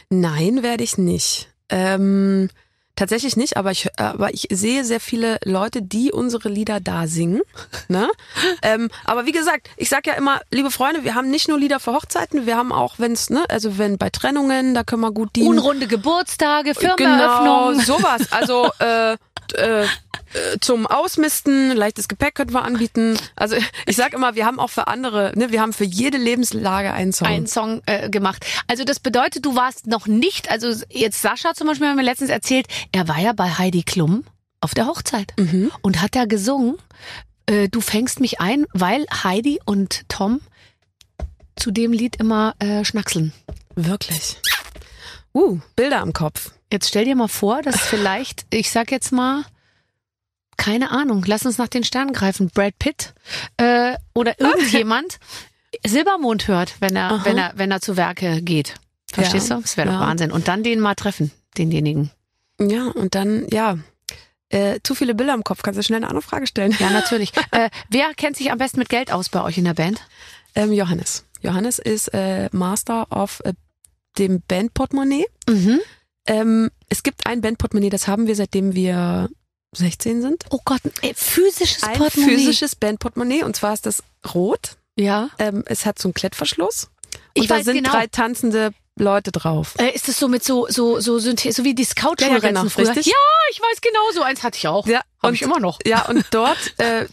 Nein, werde ich nicht. Ähm, tatsächlich nicht, aber ich, aber ich sehe sehr viele Leute, die unsere Lieder da singen. Ne? ähm, aber wie gesagt, ich sag ja immer, liebe Freunde, wir haben nicht nur Lieder für Hochzeiten, wir haben auch, wenn's, ne, also wenn bei Trennungen, da können wir gut dienen. Unrunde Geburtstage, Genau, Firmeneröffnung. sowas. Also äh, äh, äh, zum Ausmisten, leichtes Gepäck könnten wir anbieten. Also ich sag immer, wir haben auch für andere, ne, wir haben für jede Lebenslage einen Song. einen Song äh, gemacht. Also das bedeutet, du warst noch nicht, also jetzt Sascha zum Beispiel hat mir letztens erzählt, er war ja bei Heidi Klum auf der Hochzeit Mhm. und hat da gesungen, äh, du fängst mich ein, weil Heidi und Tom zu dem Lied immer äh, schnackseln. Wirklich. Uh, Bilder am Kopf. Jetzt stell dir mal vor, dass vielleicht, ich sag jetzt mal, keine Ahnung, lass uns nach den Sternen greifen, Brad Pitt äh, oder irgendjemand Silbermond hört, wenn er, Aha. wenn er, wenn er zu Werke geht. Verstehst Ja. du? Das wäre doch Ja. Wahnsinn. Und dann den mal treffen, denjenigen. Ja, und dann, ja, äh, zu viele Bilder im Kopf. Kannst du schnell eine andere Frage stellen? Ja, natürlich. äh, wer kennt sich am besten mit Geld aus bei euch in der Band? Ähm, Johannes. Johannes ist äh, Master of äh, dem Bandportemonnaie. Mhm. Ähm, es gibt ein Bandportemonnaie, das haben wir seitdem wir 16 sind. Oh Gott, ein physisches Ein Portemonnaie. physisches Bandportemonnaie und zwar ist das rot. Ja. Ähm, es hat so einen Klettverschluss. Und Ich da sind genau. drei tanzende Leute drauf. Äh, ist das so mit so so so Synthe so wie die scout Ja, ja, genau, früher? richtig. Ja, ich weiß genau, so eins hatte ich auch. Ja, Hab und- ich immer noch. Ja, und dort, äh,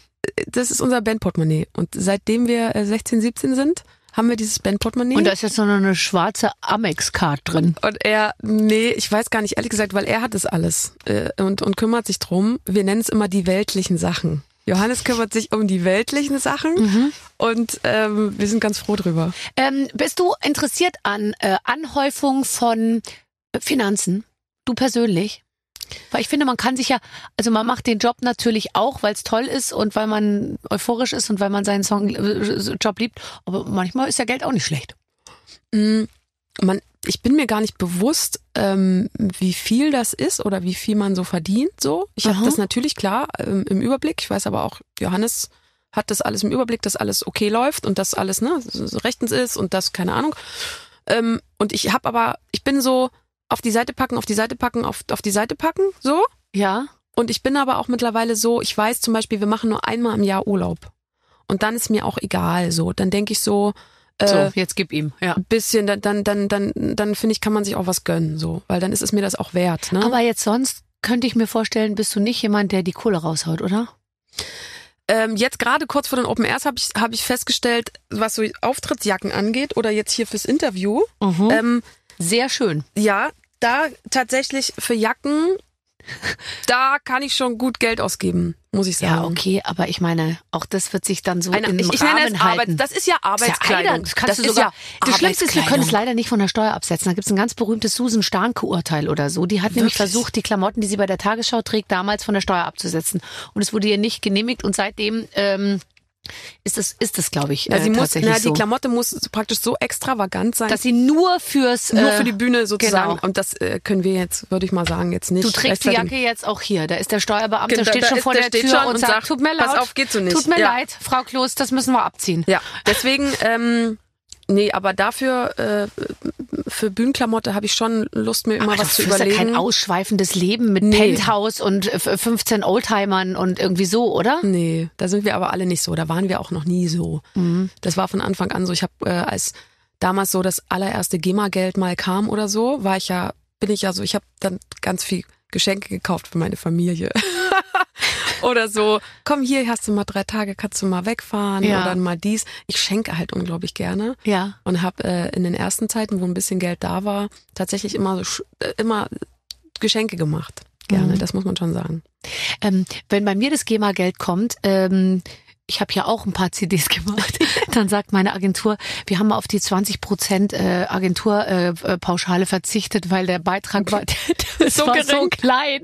das ist unser Bandportemonnaie. Und seitdem wir äh, 16, 17 sind, haben wir dieses Bandportemonnaie. Und da ist jetzt noch eine schwarze Amex-Card drin. Und er, nee, ich weiß gar nicht, ehrlich gesagt, weil er hat es alles äh, und, und kümmert sich drum. Wir nennen es immer die weltlichen Sachen. Johannes kümmert sich um die weltlichen Sachen Mhm. und ähm, wir sind ganz froh drüber. Ähm, bist du interessiert an äh, Anhäufung von Finanzen? Du persönlich? Weil ich finde, man kann sich ja, also man macht den Job natürlich auch, weil es toll ist und weil man euphorisch ist und weil man seinen Song, äh, Job liebt. Aber manchmal ist ja Geld auch nicht schlecht. Mm, man, ich bin mir gar nicht bewusst, ähm, wie viel das ist oder wie viel man so verdient. So, ich habe das natürlich klar ähm, im Überblick. Ich weiß aber auch, Johannes hat das alles im Überblick, dass alles okay läuft und dass alles ne rechtens ist und das keine Ahnung. Ähm, und ich habe aber, ich bin so auf die Seite packen, auf die Seite packen, auf, auf die Seite packen, so. Ja. Und ich bin aber auch mittlerweile so, ich weiß zum Beispiel, wir machen nur einmal im Jahr Urlaub. Und dann ist mir auch egal, so. Dann denke ich so, äh, So, jetzt gib ihm. Ja. ein bisschen, dann, dann, dann, dann, dann finde ich, kann man sich auch was gönnen, so. Weil dann ist es mir das auch wert, ne? Aber jetzt sonst könnte ich mir vorstellen, bist du nicht jemand, der die Kohle raushaut, oder? ähm, jetzt gerade kurz vor den Open Airs habe ich, hab ich festgestellt, was so Auftrittsjacken angeht oder jetzt hier fürs Interview. Mhm. Ähm, Sehr schön. ja, da tatsächlich für Jacken, da kann ich schon gut Geld ausgeben, muss ich sagen. Ja, okay, aber ich meine, auch das wird sich dann so Eine, im ich, ich Rahmen nenne es Arbeit, halten. das ist ja Das ist ja Arbeitskleidung. Das kannst das du ist sogar. ja das Schlimmste ist, wir können es leider nicht von der Steuer absetzen. Da gibt es ein ganz berühmtes Susan Starnke-Urteil oder so. Die hat nämlich Wirklich? versucht, die Klamotten, die sie bei der Tagesschau trägt, damals von der Steuer abzusetzen. Und es wurde ihr nicht genehmigt und seitdem ähm, ist es, ist es, glaube ich, Ja, äh, sie muss, na, die so. Klamotte muss praktisch so extravagant sein, Dass sie nur fürs nur äh, für die Bühne sozusagen. genau. Und das äh, können wir jetzt, würde ich mal sagen, jetzt nicht. Du trägst die. Jacke jetzt auch hier. Da ist der Steuerbeamte, Genau, steht da schon vor der der Tür und und sagt, sagt, tut mir leid. pass auf, geht so nicht. Tut mir Ja. leid, Frau Kloß, das müssen wir abziehen. Ja, deswegen, ähm, nee, aber dafür, äh, für Bühnenklamotte habe ich schon Lust, mir immer Aber was das zu ist ja überlegen. kein ausschweifendes Leben mit Nee. Penthouse und äh, 15 Oldtimern und irgendwie so, oder? Nee, da sind wir aber alle nicht so. Da waren wir auch noch nie so. Mhm. Das war von Anfang an so. Ich habe, äh, als damals so das allererste GEMA-Geld mal kam oder so, war ich ja, bin ich ja so, ich habe dann ganz viel Geschenke gekauft für meine Familie. oder so, komm hier, hast du mal drei Tage, kannst du mal wegfahren Ja. oder mal dies. Ich schenke halt unglaublich gerne. Ja. und habe äh, in den ersten Zeiten, wo ein bisschen Geld da war, tatsächlich immer so äh, immer Geschenke gemacht. Gerne, Mhm. das muss man schon sagen. Ähm, wenn bei mir das GEMA-Geld kommt, ähm, ich habe ja auch ein paar CDs gemacht, dann sagt meine Agentur, wir haben auf die 20 Prozent äh, Agenturpauschale verzichtet, weil der Beitrag war, das So war so klein.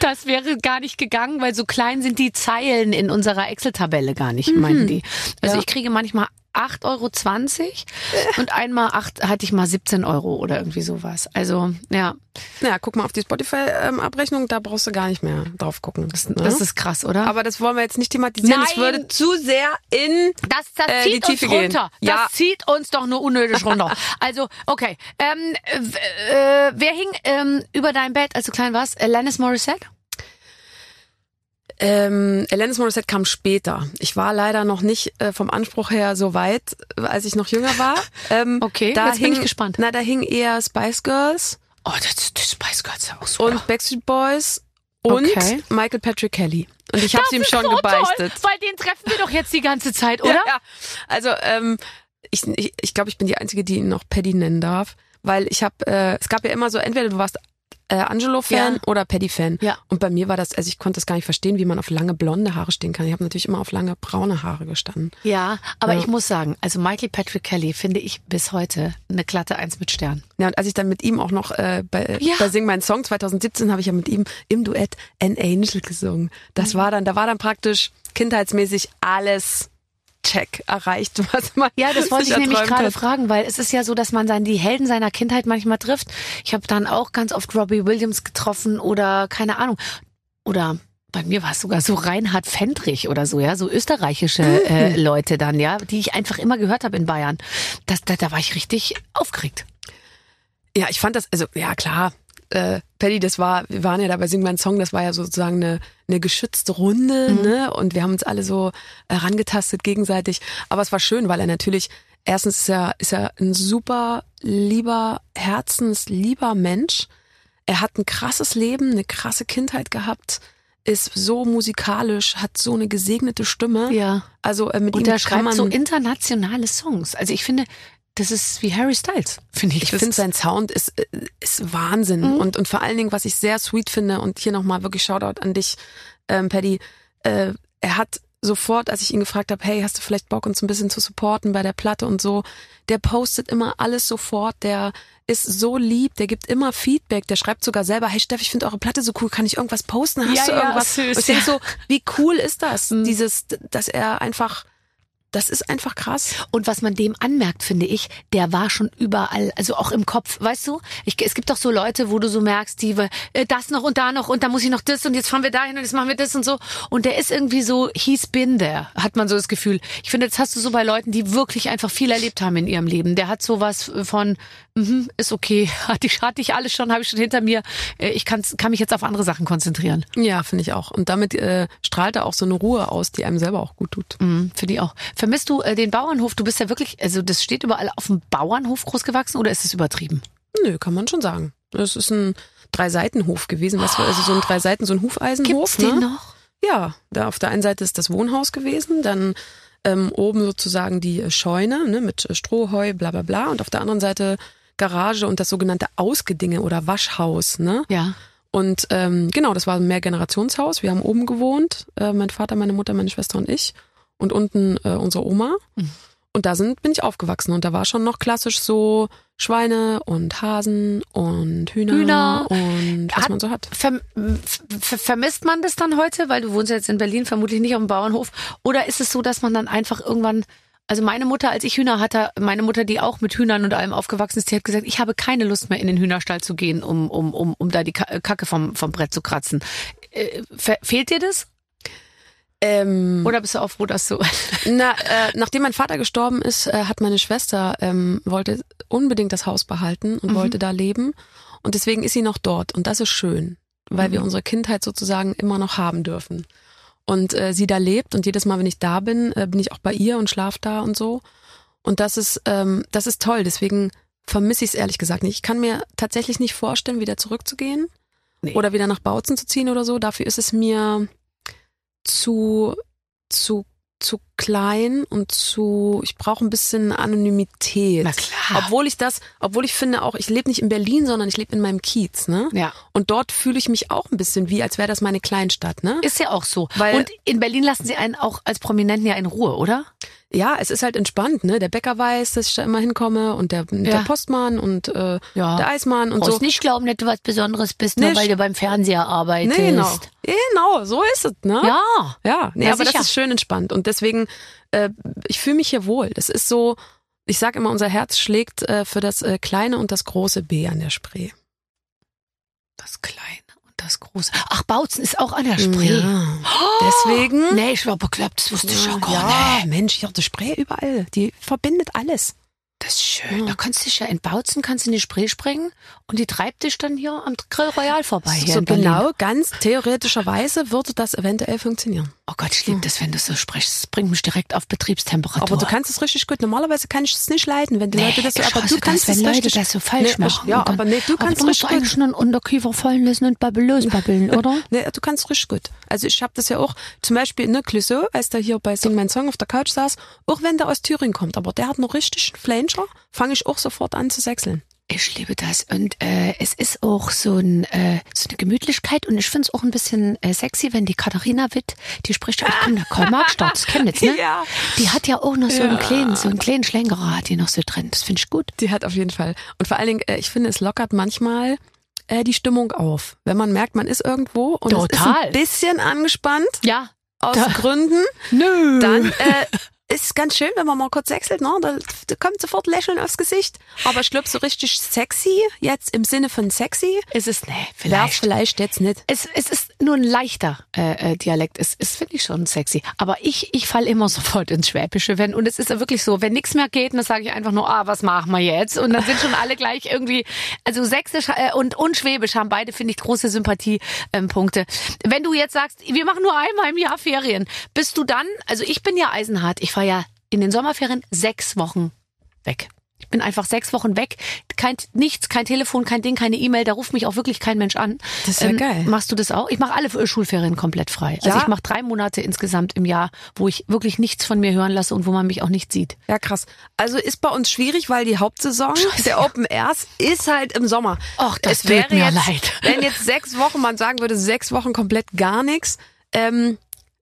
Das wäre gar nicht gegangen, weil so klein sind die Zeilen in unserer Excel-Tabelle gar nicht, meinten die. Also Ja. ich kriege manchmal 8,20 Euro und einmal acht hatte ich mal 17 Euro oder irgendwie sowas. Also ja, Ja, guck mal auf die Spotify-Abrechnung, da brauchst du gar nicht mehr drauf gucken. das, ne? das ist krass, oder? Aber das wollen wir jetzt nicht thematisieren. Nein. Es würde zu sehr in Das, das äh, die zieht uns Tiefe gehen. runter. Ja. Das zieht uns doch nur unnötig runter. Also, okay. Ähm, äh, äh, wer hing ähm, über dein Bett, als du klein warst? Alanis Morissette? Ähm, Alanis Morissette kam später. Ich war leider noch nicht äh, vom Anspruch her so weit, äh, als ich noch jünger war. Ähm, Okay, da jetzt bin hing, ich gespannt. Na, da hing eher Spice Girls Oh, das, das Spice Girls ja auch super. und Backstreet Boys und Okay. Michael Patrick Kelly. Und ich habe ihm schon so gebeichtet. Toll, weil den treffen wir doch jetzt die ganze Zeit, oder? Ja, ja. Also ähm, ich glaube, ich, ich, glaub, ich bin die Einzige, die ihn noch Paddy nennen darf. Weil ich habe, äh, es gab ja immer so, entweder du warst äh, Angelo-Fan Ja. oder Paddy-Fan. Ja. Und bei mir war das, also ich konnte das gar nicht verstehen, wie man auf lange blonde Haare stehen kann. Ich habe natürlich immer auf lange braune Haare gestanden. Ja, aber Ja. ich muss sagen, also Michael Patrick Kelly finde ich bis heute eine glatte Eins mit Stern. Ja, und als ich dann mit ihm auch noch äh, bei, Ja. bei Sing Mein Song 2017 habe ich ja mit ihm im Duett An Angel gesungen. Das Mhm. war dann, da war dann praktisch kindheitsmäßig alles check erreicht, was man Ja, das wollte ich nämlich gerade fragen, weil es ist ja so, dass man dann die Helden seiner Kindheit manchmal trifft. Ich habe dann auch ganz oft Robbie Williams getroffen oder keine Ahnung. Oder bei mir war es sogar so Reinhard Fendrich oder so, ja, so österreichische äh, Leute dann, ja, die ich einfach immer gehört habe in Bayern. Das, da, da war ich richtig aufgeregt. Ja, ich fand das, also ja klar, äh, Paddy, das war, wir waren ja da bei Sing Mein Song, das war ja sozusagen eine, eine geschützte Runde, Mhm. ne? Und wir haben uns alle so äh, rangetastet gegenseitig. Aber es war schön, weil er natürlich, erstens ist er, ist er ein super lieber, herzenslieber Mensch. Er hat ein krasses Leben, eine krasse Kindheit gehabt, ist so musikalisch, hat so eine gesegnete Stimme. Ja. Also äh, mit Und ihm schreibt man so internationale Songs. Also ich finde, das ist wie Harry Styles, finde ich. Ich finde, sein Sound ist, äh, ist Wahnsinn. Mhm. Und, und vor allen Dingen, was ich sehr sweet finde, und hier nochmal wirklich Shoutout an dich, ähm, Paddy, äh, er hat sofort, als ich ihn gefragt habe, hey, hast du vielleicht Bock, uns ein bisschen zu supporten bei der Platte und so, der postet immer alles sofort, der ist so lieb, der gibt immer Feedback, der schreibt sogar selber, hey Steff, ich finde eure Platte so cool, kann ich irgendwas posten? Hast Ja, du ja, irgendwas? süß, und ich denke ja. so, wie cool ist das? Mhm. Dieses, dass er einfach, das ist einfach krass. Und was man dem anmerkt, finde ich, der war schon überall, also auch im Kopf, weißt du? Ich, es gibt doch so Leute, wo du so merkst, die äh, das noch und da noch und da muss ich noch das und jetzt fahren wir dahin und jetzt machen wir das und so. Und der ist irgendwie so, he's been there, hat man so das Gefühl. Ich finde, das hast du so bei Leuten, die wirklich einfach viel erlebt haben in ihrem Leben. Der hat sowas von, mhm, ist okay, hatte ich, hatte ich alles schon, habe ich schon hinter mir. Äh, Ich kann, kann mich jetzt auf andere Sachen konzentrieren. Ja, finde ich auch. Und damit äh, strahlt er auch so eine Ruhe aus, die einem selber auch gut tut. Mhm, Finde ich auch. Vermisst du äh, den Bauernhof? Du bist ja wirklich, also das steht überall auf dem Bauernhof großgewachsen oder ist es übertrieben? Nö, kann man schon sagen. Das ist ein Drei-Seiten-Hof gewesen. Was, also so ein drei Seiten, so ein Hufeisenhof. Gibt's den ne? noch? Ja, da auf der einen Seite ist das Wohnhaus gewesen, dann ähm, oben sozusagen die äh, Scheune ne, mit äh, Strohheu, bla bla bla. Und auf der anderen Seite Garage und das sogenannte Ausgedinge oder Waschhaus. Ne? Ja. Und ähm, genau, das war ein Mehrgenerationshaus. Wir haben oben gewohnt, äh, mein Vater, meine Mutter, meine Schwester und ich. Und unten äh, unsere Oma. Mhm. Und da sind, bin ich aufgewachsen. Und da war schon noch klassisch so Schweine und Hasen und Hühner, Hühner. und was Hat- man so hat. Ver ver vermisst man das dann heute? Weil du wohnst jetzt in Berlin, vermutlich nicht auf dem Bauernhof. Oder ist es so, dass man dann einfach irgendwann, also meine Mutter, als ich Hühner hatte, meine Mutter, die auch mit Hühnern und allem aufgewachsen ist, die hat gesagt, ich habe keine Lust mehr in den Hühnerstall zu gehen, um, um, um, um da die Ka- Kacke vom, vom Brett zu kratzen. Äh, fe- fehlt dir das? Ähm, Oder bist du auch froh, dass du... Na, äh, nachdem mein Vater gestorben ist, äh, hat meine Schwester ähm, wollte unbedingt das Haus behalten und Mhm. wollte da leben und deswegen ist sie noch dort und das ist schön, weil Mhm. wir unsere Kindheit sozusagen immer noch haben dürfen. Und äh, sie da lebt und jedes Mal, wenn ich da bin, äh, bin ich auch bei ihr und schlaf da und so. Und das ist ähm, das ist toll. Deswegen vermisse ich es ehrlich gesagt nicht. Ich kann mir tatsächlich nicht vorstellen, wieder zurückzugehen Nee. oder wieder nach Bautzen zu ziehen oder so. Dafür ist es mir zu zu zu klein und zu ich brauche ein bisschen Anonymität. Na klar. Obwohl ich das, obwohl ich finde auch, ich lebe nicht in Berlin, sondern ich lebe in meinem Kiez, ne? Ja. Und dort fühle ich mich auch ein bisschen wie, als wäre das meine Kleinstadt, ne? Ist ja auch so. Weil- und in Berlin lassen sie einen auch als Prominenten ja in Ruhe, oder? Ja, es ist halt entspannt, ne? Der Bäcker weiß, dass ich da immer hinkomme und der, der Ja. Postmann und äh, Ja. der Eismann und so. nicht glauben, dass du was Besonderes bist, nur Nicht. weil du beim Fernseher arbeitest. Nee, genau. Genau, so ist es, ne? Ja. Ja, nee, Ja, aber sicher. das ist schön entspannt und deswegen, äh, ich fühle mich hier wohl. Das ist so, ich sag immer, unser Herz schlägt äh, für das äh, kleine und das große B an der Spree. Das Kleine und das Große. Ach, Bautzen ist auch an der Spree. Ja. Deswegen. Nee, ich war bekloppt, das wusste ich ja gar ja, nicht. Mensch, hier die Spree überall. Die verbindet alles. Das ist schön. Ja. Da kannst du dich ja in Bautzen, kannst in die Spree springen und die treibt dich dann hier am Grill Royal vorbei. So Berlin. genau, ganz theoretischerweise würde das eventuell funktionieren. Oh Gott, ich liebe das, wenn du so sprichst. Das bringt mich direkt auf Betriebstemperatur. Aber du kannst es richtig gut. Normalerweise kann ich es nicht leiden, wenn die Nee, Leute das so, aber du kannst das, wenn es Leute das so falsch nee, machen. Ja, dann- aber nee, du aber kannst du musst richtig eigentlich gut. nur einen Unterkiefer fallen lassen und babelös babbeln, oder? Nee, du kannst richtig gut. Also ich habe das ja auch, zum Beispiel ne, Clouseau, als der hier bei Sing Mein Song auf der Couch saß, auch wenn der aus Thüringen kommt, aber der hat noch richtig einen Flanger, fange ich auch sofort an zu sechseln. Ich liebe das. Und äh, es ist auch so, ein, äh, so eine Gemütlichkeit und ich finde es auch ein bisschen äh, sexy, wenn die Katharina Witt, die spricht ja, ich komme der Karl-Marx-Stadt, das Chemnitz, ne? Ja. Die hat ja auch noch so einen Ja. kleinen, so einen kleinen Schlengerer hat die noch so drin. Das finde ich gut. Die hat auf jeden Fall. Und vor allen Dingen, äh, ich finde, es lockert manchmal äh, die Stimmung auf. Wenn man merkt, man ist irgendwo und es ist Total. ein bisschen angespannt, Ja. aus Da- Gründen, Nö. dann äh, ist ganz schön, wenn man mal kurz wechselt, ne? Da, da kommt sofort Lächeln aufs Gesicht. Aber ich glaube, so richtig sexy, jetzt im Sinne von sexy, ist es, nee, wäre vielleicht. vielleicht jetzt nicht. Es, es ist nur ein leichter äh, äh, Dialekt. Es, es finde ich schon sexy. Aber ich, ich falle immer sofort ins Schwäbische. Wenn, und es ist ja wirklich so, wenn nichts mehr geht, dann sage ich einfach nur, ah, was machen wir jetzt? Und dann sind schon alle gleich irgendwie, also Sächsisch äh, und, und Schwäbisch haben beide, finde ich, große Sympathiepunkte. Ähm. Wenn du jetzt sagst, wir machen nur einmal im Jahr Ferien, bist du dann, also ich bin ja eisenhart, ich fahre ja in den Sommerferien sechs Wochen weg. Ich bin einfach sechs Wochen weg. Kein, nichts, kein Telefon, kein Ding, keine E-Mail. Da ruft mich auch wirklich kein Mensch an. Das ist ja geil. Machst du das auch? Ich mache alle äh, Schulferien komplett frei. Also Ja. ich mache drei Monate insgesamt im Jahr, wo ich wirklich nichts von mir hören lasse und wo man mich auch nicht sieht. Ja, krass. Also ist bei uns schwierig, weil die Hauptsaison der Open Airs ist halt im Sommer. Ach, das es tut wäre mir jetzt, leid. Wenn jetzt sechs Wochen, man sagen würde, sechs Wochen komplett gar nichts, ähm,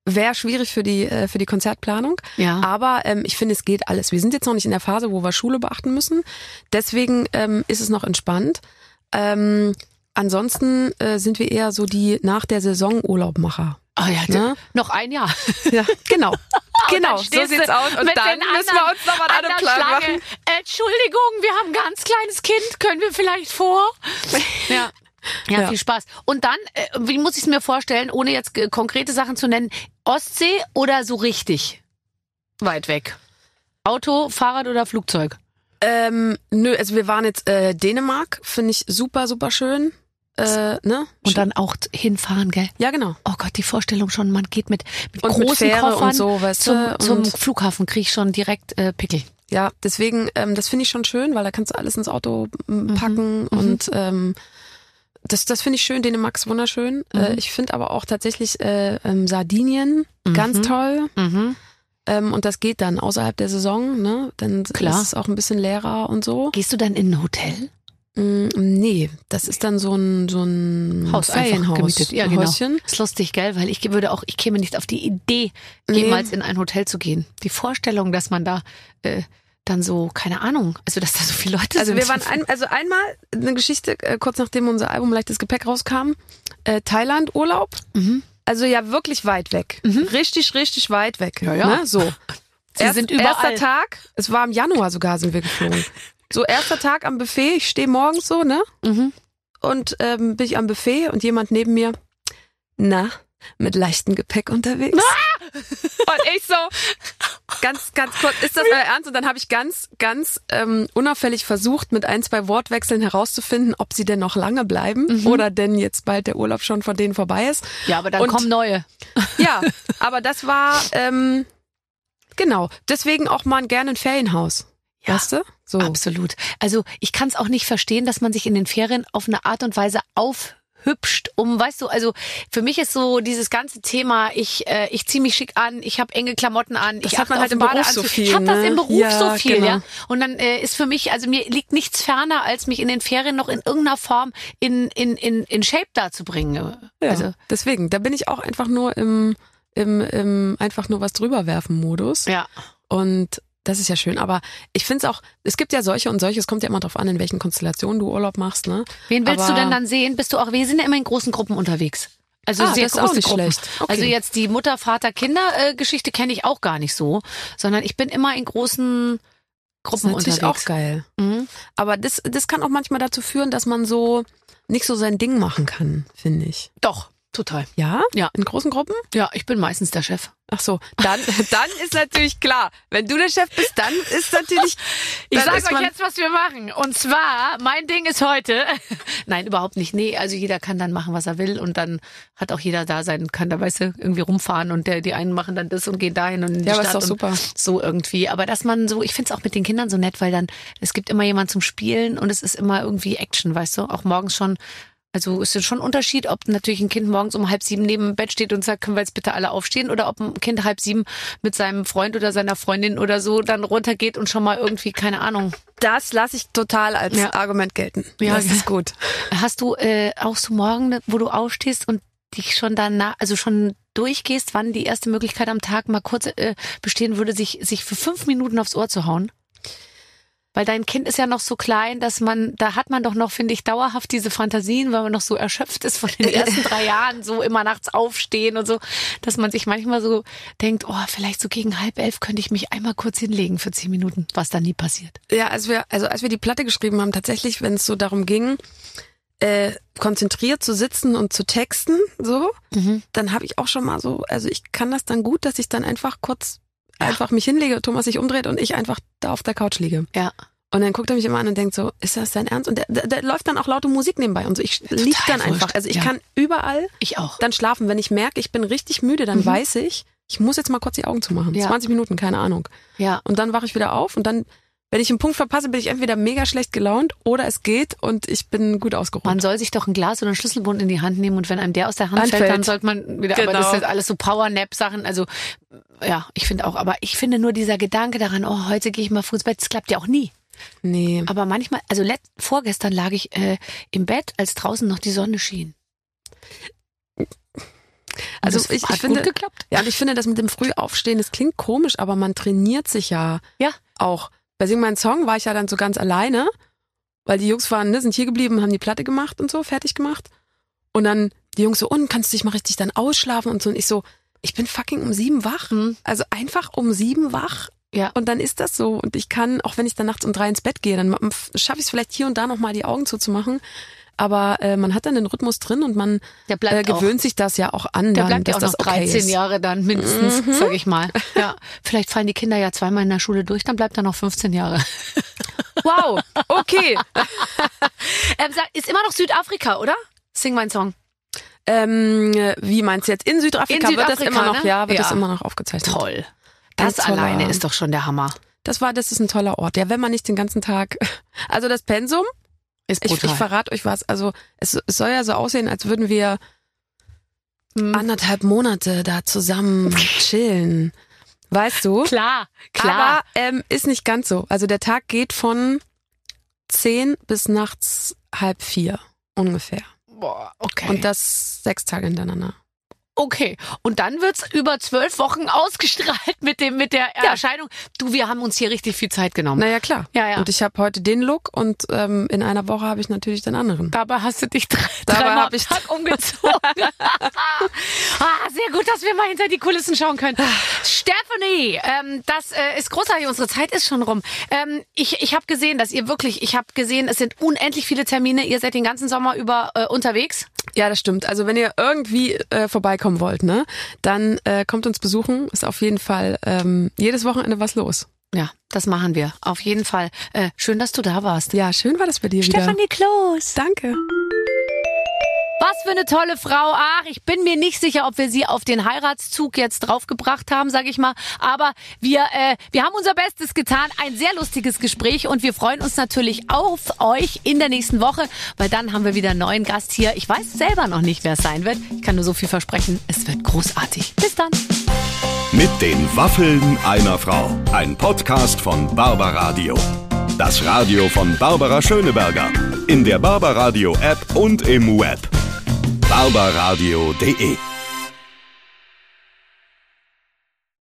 wäre schwierig für die äh, für die Konzertplanung. Ja. Aber ähm, ich finde, es geht alles. Wir sind jetzt noch nicht in der Phase, wo wir Schule beachten müssen. Deswegen ähm, ist es noch entspannt. Ähm, ansonsten äh, sind wir eher so die nach der Saison Urlaubmacher. Oh ja, Ne? noch ein Jahr. Ja, genau. genau, so sieht's aus. Und mit dann müssen wir uns nochmal an Plan Schlange. machen. Entschuldigung, wir haben ein ganz kleines Kind. Können wir vielleicht vor? Ja. Ja, Ja. viel Spaß. Und dann, äh, wie muss ich es mir vorstellen, ohne jetzt konkrete Sachen zu nennen, Ostsee oder so richtig weit weg? Auto, Fahrrad oder Flugzeug? Ähm, nö, also wir waren jetzt äh, Dänemark, finde ich super, super schön. Äh, ne? Und dann auch hinfahren, gell? ja, genau. Oh Gott, die Vorstellung schon, man geht mit, mit Und mit großen Fähre Koffern und so, weißt zum, du, zum und- Flughafen, krieg ich schon direkt äh, Pickel. Ja, deswegen, ähm, das finde ich schon schön, weil da kannst du alles ins Auto m, packen und ähm, das, das finde ich schön. Dänemark ist wunderschön. Äh, ich finde aber auch tatsächlich äh, ähm, Sardinien ganz toll. Mhm. Ähm, und das geht dann außerhalb der Saison, ne? Dann Klar. ist es auch ein bisschen leerer und so. Gehst du dann in ein Hotel? Mm, nee, das ist dann so ein so ein Haus Ferienhaus, gemietet. Ja, ein genau. Häuschen. Ist lustig, gell? Weil ich würde auch, ich käme nicht auf die Idee, Nee. jemals in ein Hotel zu gehen. Die Vorstellung, dass man da äh, dann so, keine Ahnung, also dass da so viele Leute Also sind. wir waren ein, also einmal eine Geschichte äh, kurz nachdem unser Album Leichtes Gepäck rauskam, äh, Thailand Urlaub. Mhm. Also ja wirklich weit weg, richtig richtig weit weg. Ja, ja. Ne? So. Sie sind überall. Erster Tag, es war im Januar sogar sind wir geflogen. So erster Tag am Buffet, ich stehe morgens so ne Mhm. und ähm, bin ich am Buffet und jemand neben mir, na mit leichtem Gepäck unterwegs. Und ich so, ganz, ganz kurz, ist das euer Ernst? Und dann habe ich ganz, ganz ähm, unauffällig versucht, mit ein, zwei Wortwechseln herauszufinden, ob sie denn noch lange bleiben oder denn jetzt bald der Urlaub schon von denen vorbei ist. Ja, aber dann Und- kommen neue. Ja, aber das war, ähm, genau, deswegen auch mal gerne ein Ferienhaus. Ja. Weißt du? So. Absolut. Also ich kann es auch nicht verstehen, dass man sich in den Ferien auf eine Art und Weise aufhübscht, um, weißt du, also für mich ist so dieses ganze Thema, ich äh, ich ziehe mich schick an, ich habe enge Klamotten an, Das ich achte halt im Beruf so viel, Ich habe das ne? im Beruf Ja, so viel, genau. ja. Und dann äh, ist für mich, also mir liegt nichts ferner, als mich in den Ferien noch in irgendeiner Form in in in, in Shape da zu bringen. Ja, Also deswegen, da bin ich auch einfach nur im, im, im einfach nur was drüber werfen Modus. ja. Und das ist ja schön. Aber ich finde es auch, es gibt ja solche und solche, es kommt ja immer drauf an, in welchen Konstellationen du Urlaub machst, ne? Wen willst Aber- du denn dann sehen? Bist du auch, wir sind ja immer in großen Gruppen unterwegs. Also Ah, sehr das ist große auch nicht Gruppen. schlecht. Okay. Also jetzt die Mutter, Vater, Kinder äh, kenne ich auch gar nicht so, sondern ich bin immer in großen Das ist Gruppen natürlich unterwegs. auch geil. Mhm. Aber das, das kann auch manchmal dazu führen, dass man so nicht so sein Ding machen kann, finde ich. Doch, total. Ja? Ja. In großen Gruppen? Ja, ich bin meistens der Chef. Ach so, dann, dann ist natürlich klar, wenn du der Chef bist, dann ist natürlich. Ich sage euch jetzt, was wir machen. Und zwar, mein Ding ist heute. Nein, überhaupt nicht. Nee, also jeder kann dann machen, was er will. Und dann hat auch jeder da sein, kann da, weißt du, irgendwie rumfahren. Und der, die einen machen dann das und gehen dahin und in die Ja, aber ist Stadt. doch super. So irgendwie. Aber dass man so, ich find's auch mit den Kindern so nett, weil dann, es gibt immer jemand zum Spielen und es ist immer irgendwie Action, weißt du? Auch morgens schon. Also es ist schon ein Unterschied, ob natürlich ein Kind morgens um halb sieben neben dem Bett steht und sagt, können wir jetzt bitte alle aufstehen oder ob ein Kind halb sieben mit seinem Freund oder seiner Freundin oder so dann runtergeht und schon mal irgendwie, keine Ahnung, Das lasse ich total als Ja. Argument gelten. Ja, das ist gut. Hast du äh, auch so morgen, wo du aufstehst und dich schon danach, also schon durchgehst, wann die erste Möglichkeit am Tag mal kurz äh, bestehen würde, sich, sich für fünf Minuten aufs Ohr zu hauen? Weil dein Kind ist ja noch so klein, dass man, da hat man doch noch, finde ich, dauerhaft diese Fantasien, weil man noch so erschöpft ist von den ersten drei Jahren, so immer nachts aufstehen und so, dass man sich manchmal so denkt, oh, vielleicht so gegen halb elf könnte ich mich einmal kurz hinlegen für zehn Minuten, was dann nie passiert. Ja, als wir, also als wir die Platte geschrieben haben, tatsächlich, wenn es so darum ging, äh, konzentriert zu sitzen und zu texten, so, dann habe ich auch schon mal so, also ich kann das dann gut, dass ich dann einfach kurz einfach mich hinlege, Thomas sich umdreht und ich einfach da auf der Couch liege. Ja. Und dann guckt er mich immer an und denkt so, ist das dein Ernst? Und da der, der läuft dann auch laute Musik nebenbei und so. Ich lieg dann wurscht. einfach. Also ich Ja. kann überall Ich auch. dann schlafen. Wenn ich merke, ich bin richtig müde, dann weiß ich, ich muss jetzt mal kurz die Augen zumachen. Mhm. Ja. 20 Minuten, keine Ahnung. Ja. Und dann wache ich wieder auf und dann, wenn ich einen Punkt verpasse, bin ich entweder mega schlecht gelaunt oder es geht und ich bin gut ausgeruht. Man soll sich doch ein Glas oder einen Schlüsselbund in die Hand nehmen und wenn einem der aus der Hand Anfällt. fällt, dann sollte man wieder, aber Genau. das ist alles so Power-Nap-Sachen, also ja, ich finde auch, aber ich finde nur dieser Gedanke daran, oh, heute gehe ich mal früh ins Bett, das klappt ja auch nie. Nee. Aber manchmal, also let, vorgestern lag ich äh, im Bett, als draußen noch die Sonne schien. Also das ich, ich finde, gut geklappt. ja, und ich finde, das mit dem Frühaufstehen, das klingt komisch, aber man trainiert sich ja Ja. auch. Bei Sing meinen Song war ich ja dann so ganz alleine, weil die Jungs waren, ne, sind hier geblieben, haben die Platte gemacht und so, fertig gemacht. Und dann die Jungs so, und kannst du dich mal richtig dann ausschlafen und so. Und ich so, ich bin fucking um sieben wach. Mhm. Also einfach um sieben wach. Ja. Und dann ist das so. Und ich kann, auch wenn ich dann nachts um drei ins Bett gehe, dann schaffe ich es vielleicht hier und da nochmal die Augen zuzumachen. Aber äh, man hat dann den Rhythmus drin und man äh, auch. gewöhnt sich das ja auch an, Der dann, bleibt ja dass auch noch das okay 13 ist. Jahre dann mindestens, Mhm. sag ich mal. Ja, vielleicht fallen die Kinder ja zweimal in der Schule durch, dann bleibt er noch 15 Jahre. Wow, okay. Ähm, ist immer noch Südafrika, oder? Sing mein Song. ähm, wie meinst du jetzt? In Südafrika, In wird das Südafrika, immer noch, ne? ja, wird Ja. das immer noch aufgezeichnet. Toll. Das toller- alleine ist doch schon der Hammer. Das war, das ist ein toller Ort. Ja, wenn man nicht den ganzen Tag, also das Pensum, Ist ich, brutal. ich verrate euch was. Also es, es soll ja so aussehen, als würden wir Hm. anderthalb Monate da zusammen chillen. Weißt du? Klar, klar. Aber ähm, ist nicht ganz so. Also der Tag geht von zehn bis nachts halb vier ungefähr. Boah, okay. Und das sechs Tage hintereinander. Okay, und dann wird's über zwölf Wochen ausgestrahlt mit dem mit der Ja. Erscheinung. Du, wir haben uns hier richtig viel Zeit genommen. Naja, klar. Ja, ja. Und ich habe heute den Look und ähm, in einer Woche habe ich natürlich den anderen. Dabei hast du dich drei, dreimal hab ich- Tag umgezogen. ah, sehr gut, dass wir mal hinter die Kulissen schauen können. Stephanie, ähm, das äh, ist großartig. Unsere Zeit ist schon rum. Ähm, ich ich habe gesehen, dass ihr wirklich, ich habe gesehen, es sind unendlich viele Termine. Ihr seid den ganzen Sommer über äh, unterwegs. Ja, das stimmt. Also wenn ihr irgendwie äh, vorbeikommen wollt, ne, dann äh, kommt uns besuchen. Ist auf jeden Fall ähm, jedes Wochenende was los. Ja, das machen wir. Auf jeden Fall. Äh, schön, dass du da warst. Ja, schön war das bei dir wieder. Stefanie Kloß. Danke. Was für eine tolle Frau. Ach, ich bin mir nicht sicher, ob wir sie auf den Heiratszug jetzt draufgebracht haben, sage ich mal. Aber wir, äh, wir haben unser Bestes getan. Ein sehr lustiges Gespräch und wir freuen uns natürlich auf euch in der nächsten Woche, weil dann haben wir wieder einen neuen Gast hier. Ich weiß selber noch nicht, wer es sein wird. Ich kann nur so viel versprechen. Es wird großartig. Bis dann. Mit den Waffeln einer Frau. Ein Podcast von Barbaradio. Das Radio von Barbara Schöneberger. In der Barbaradio App und im Web. barbaradio.de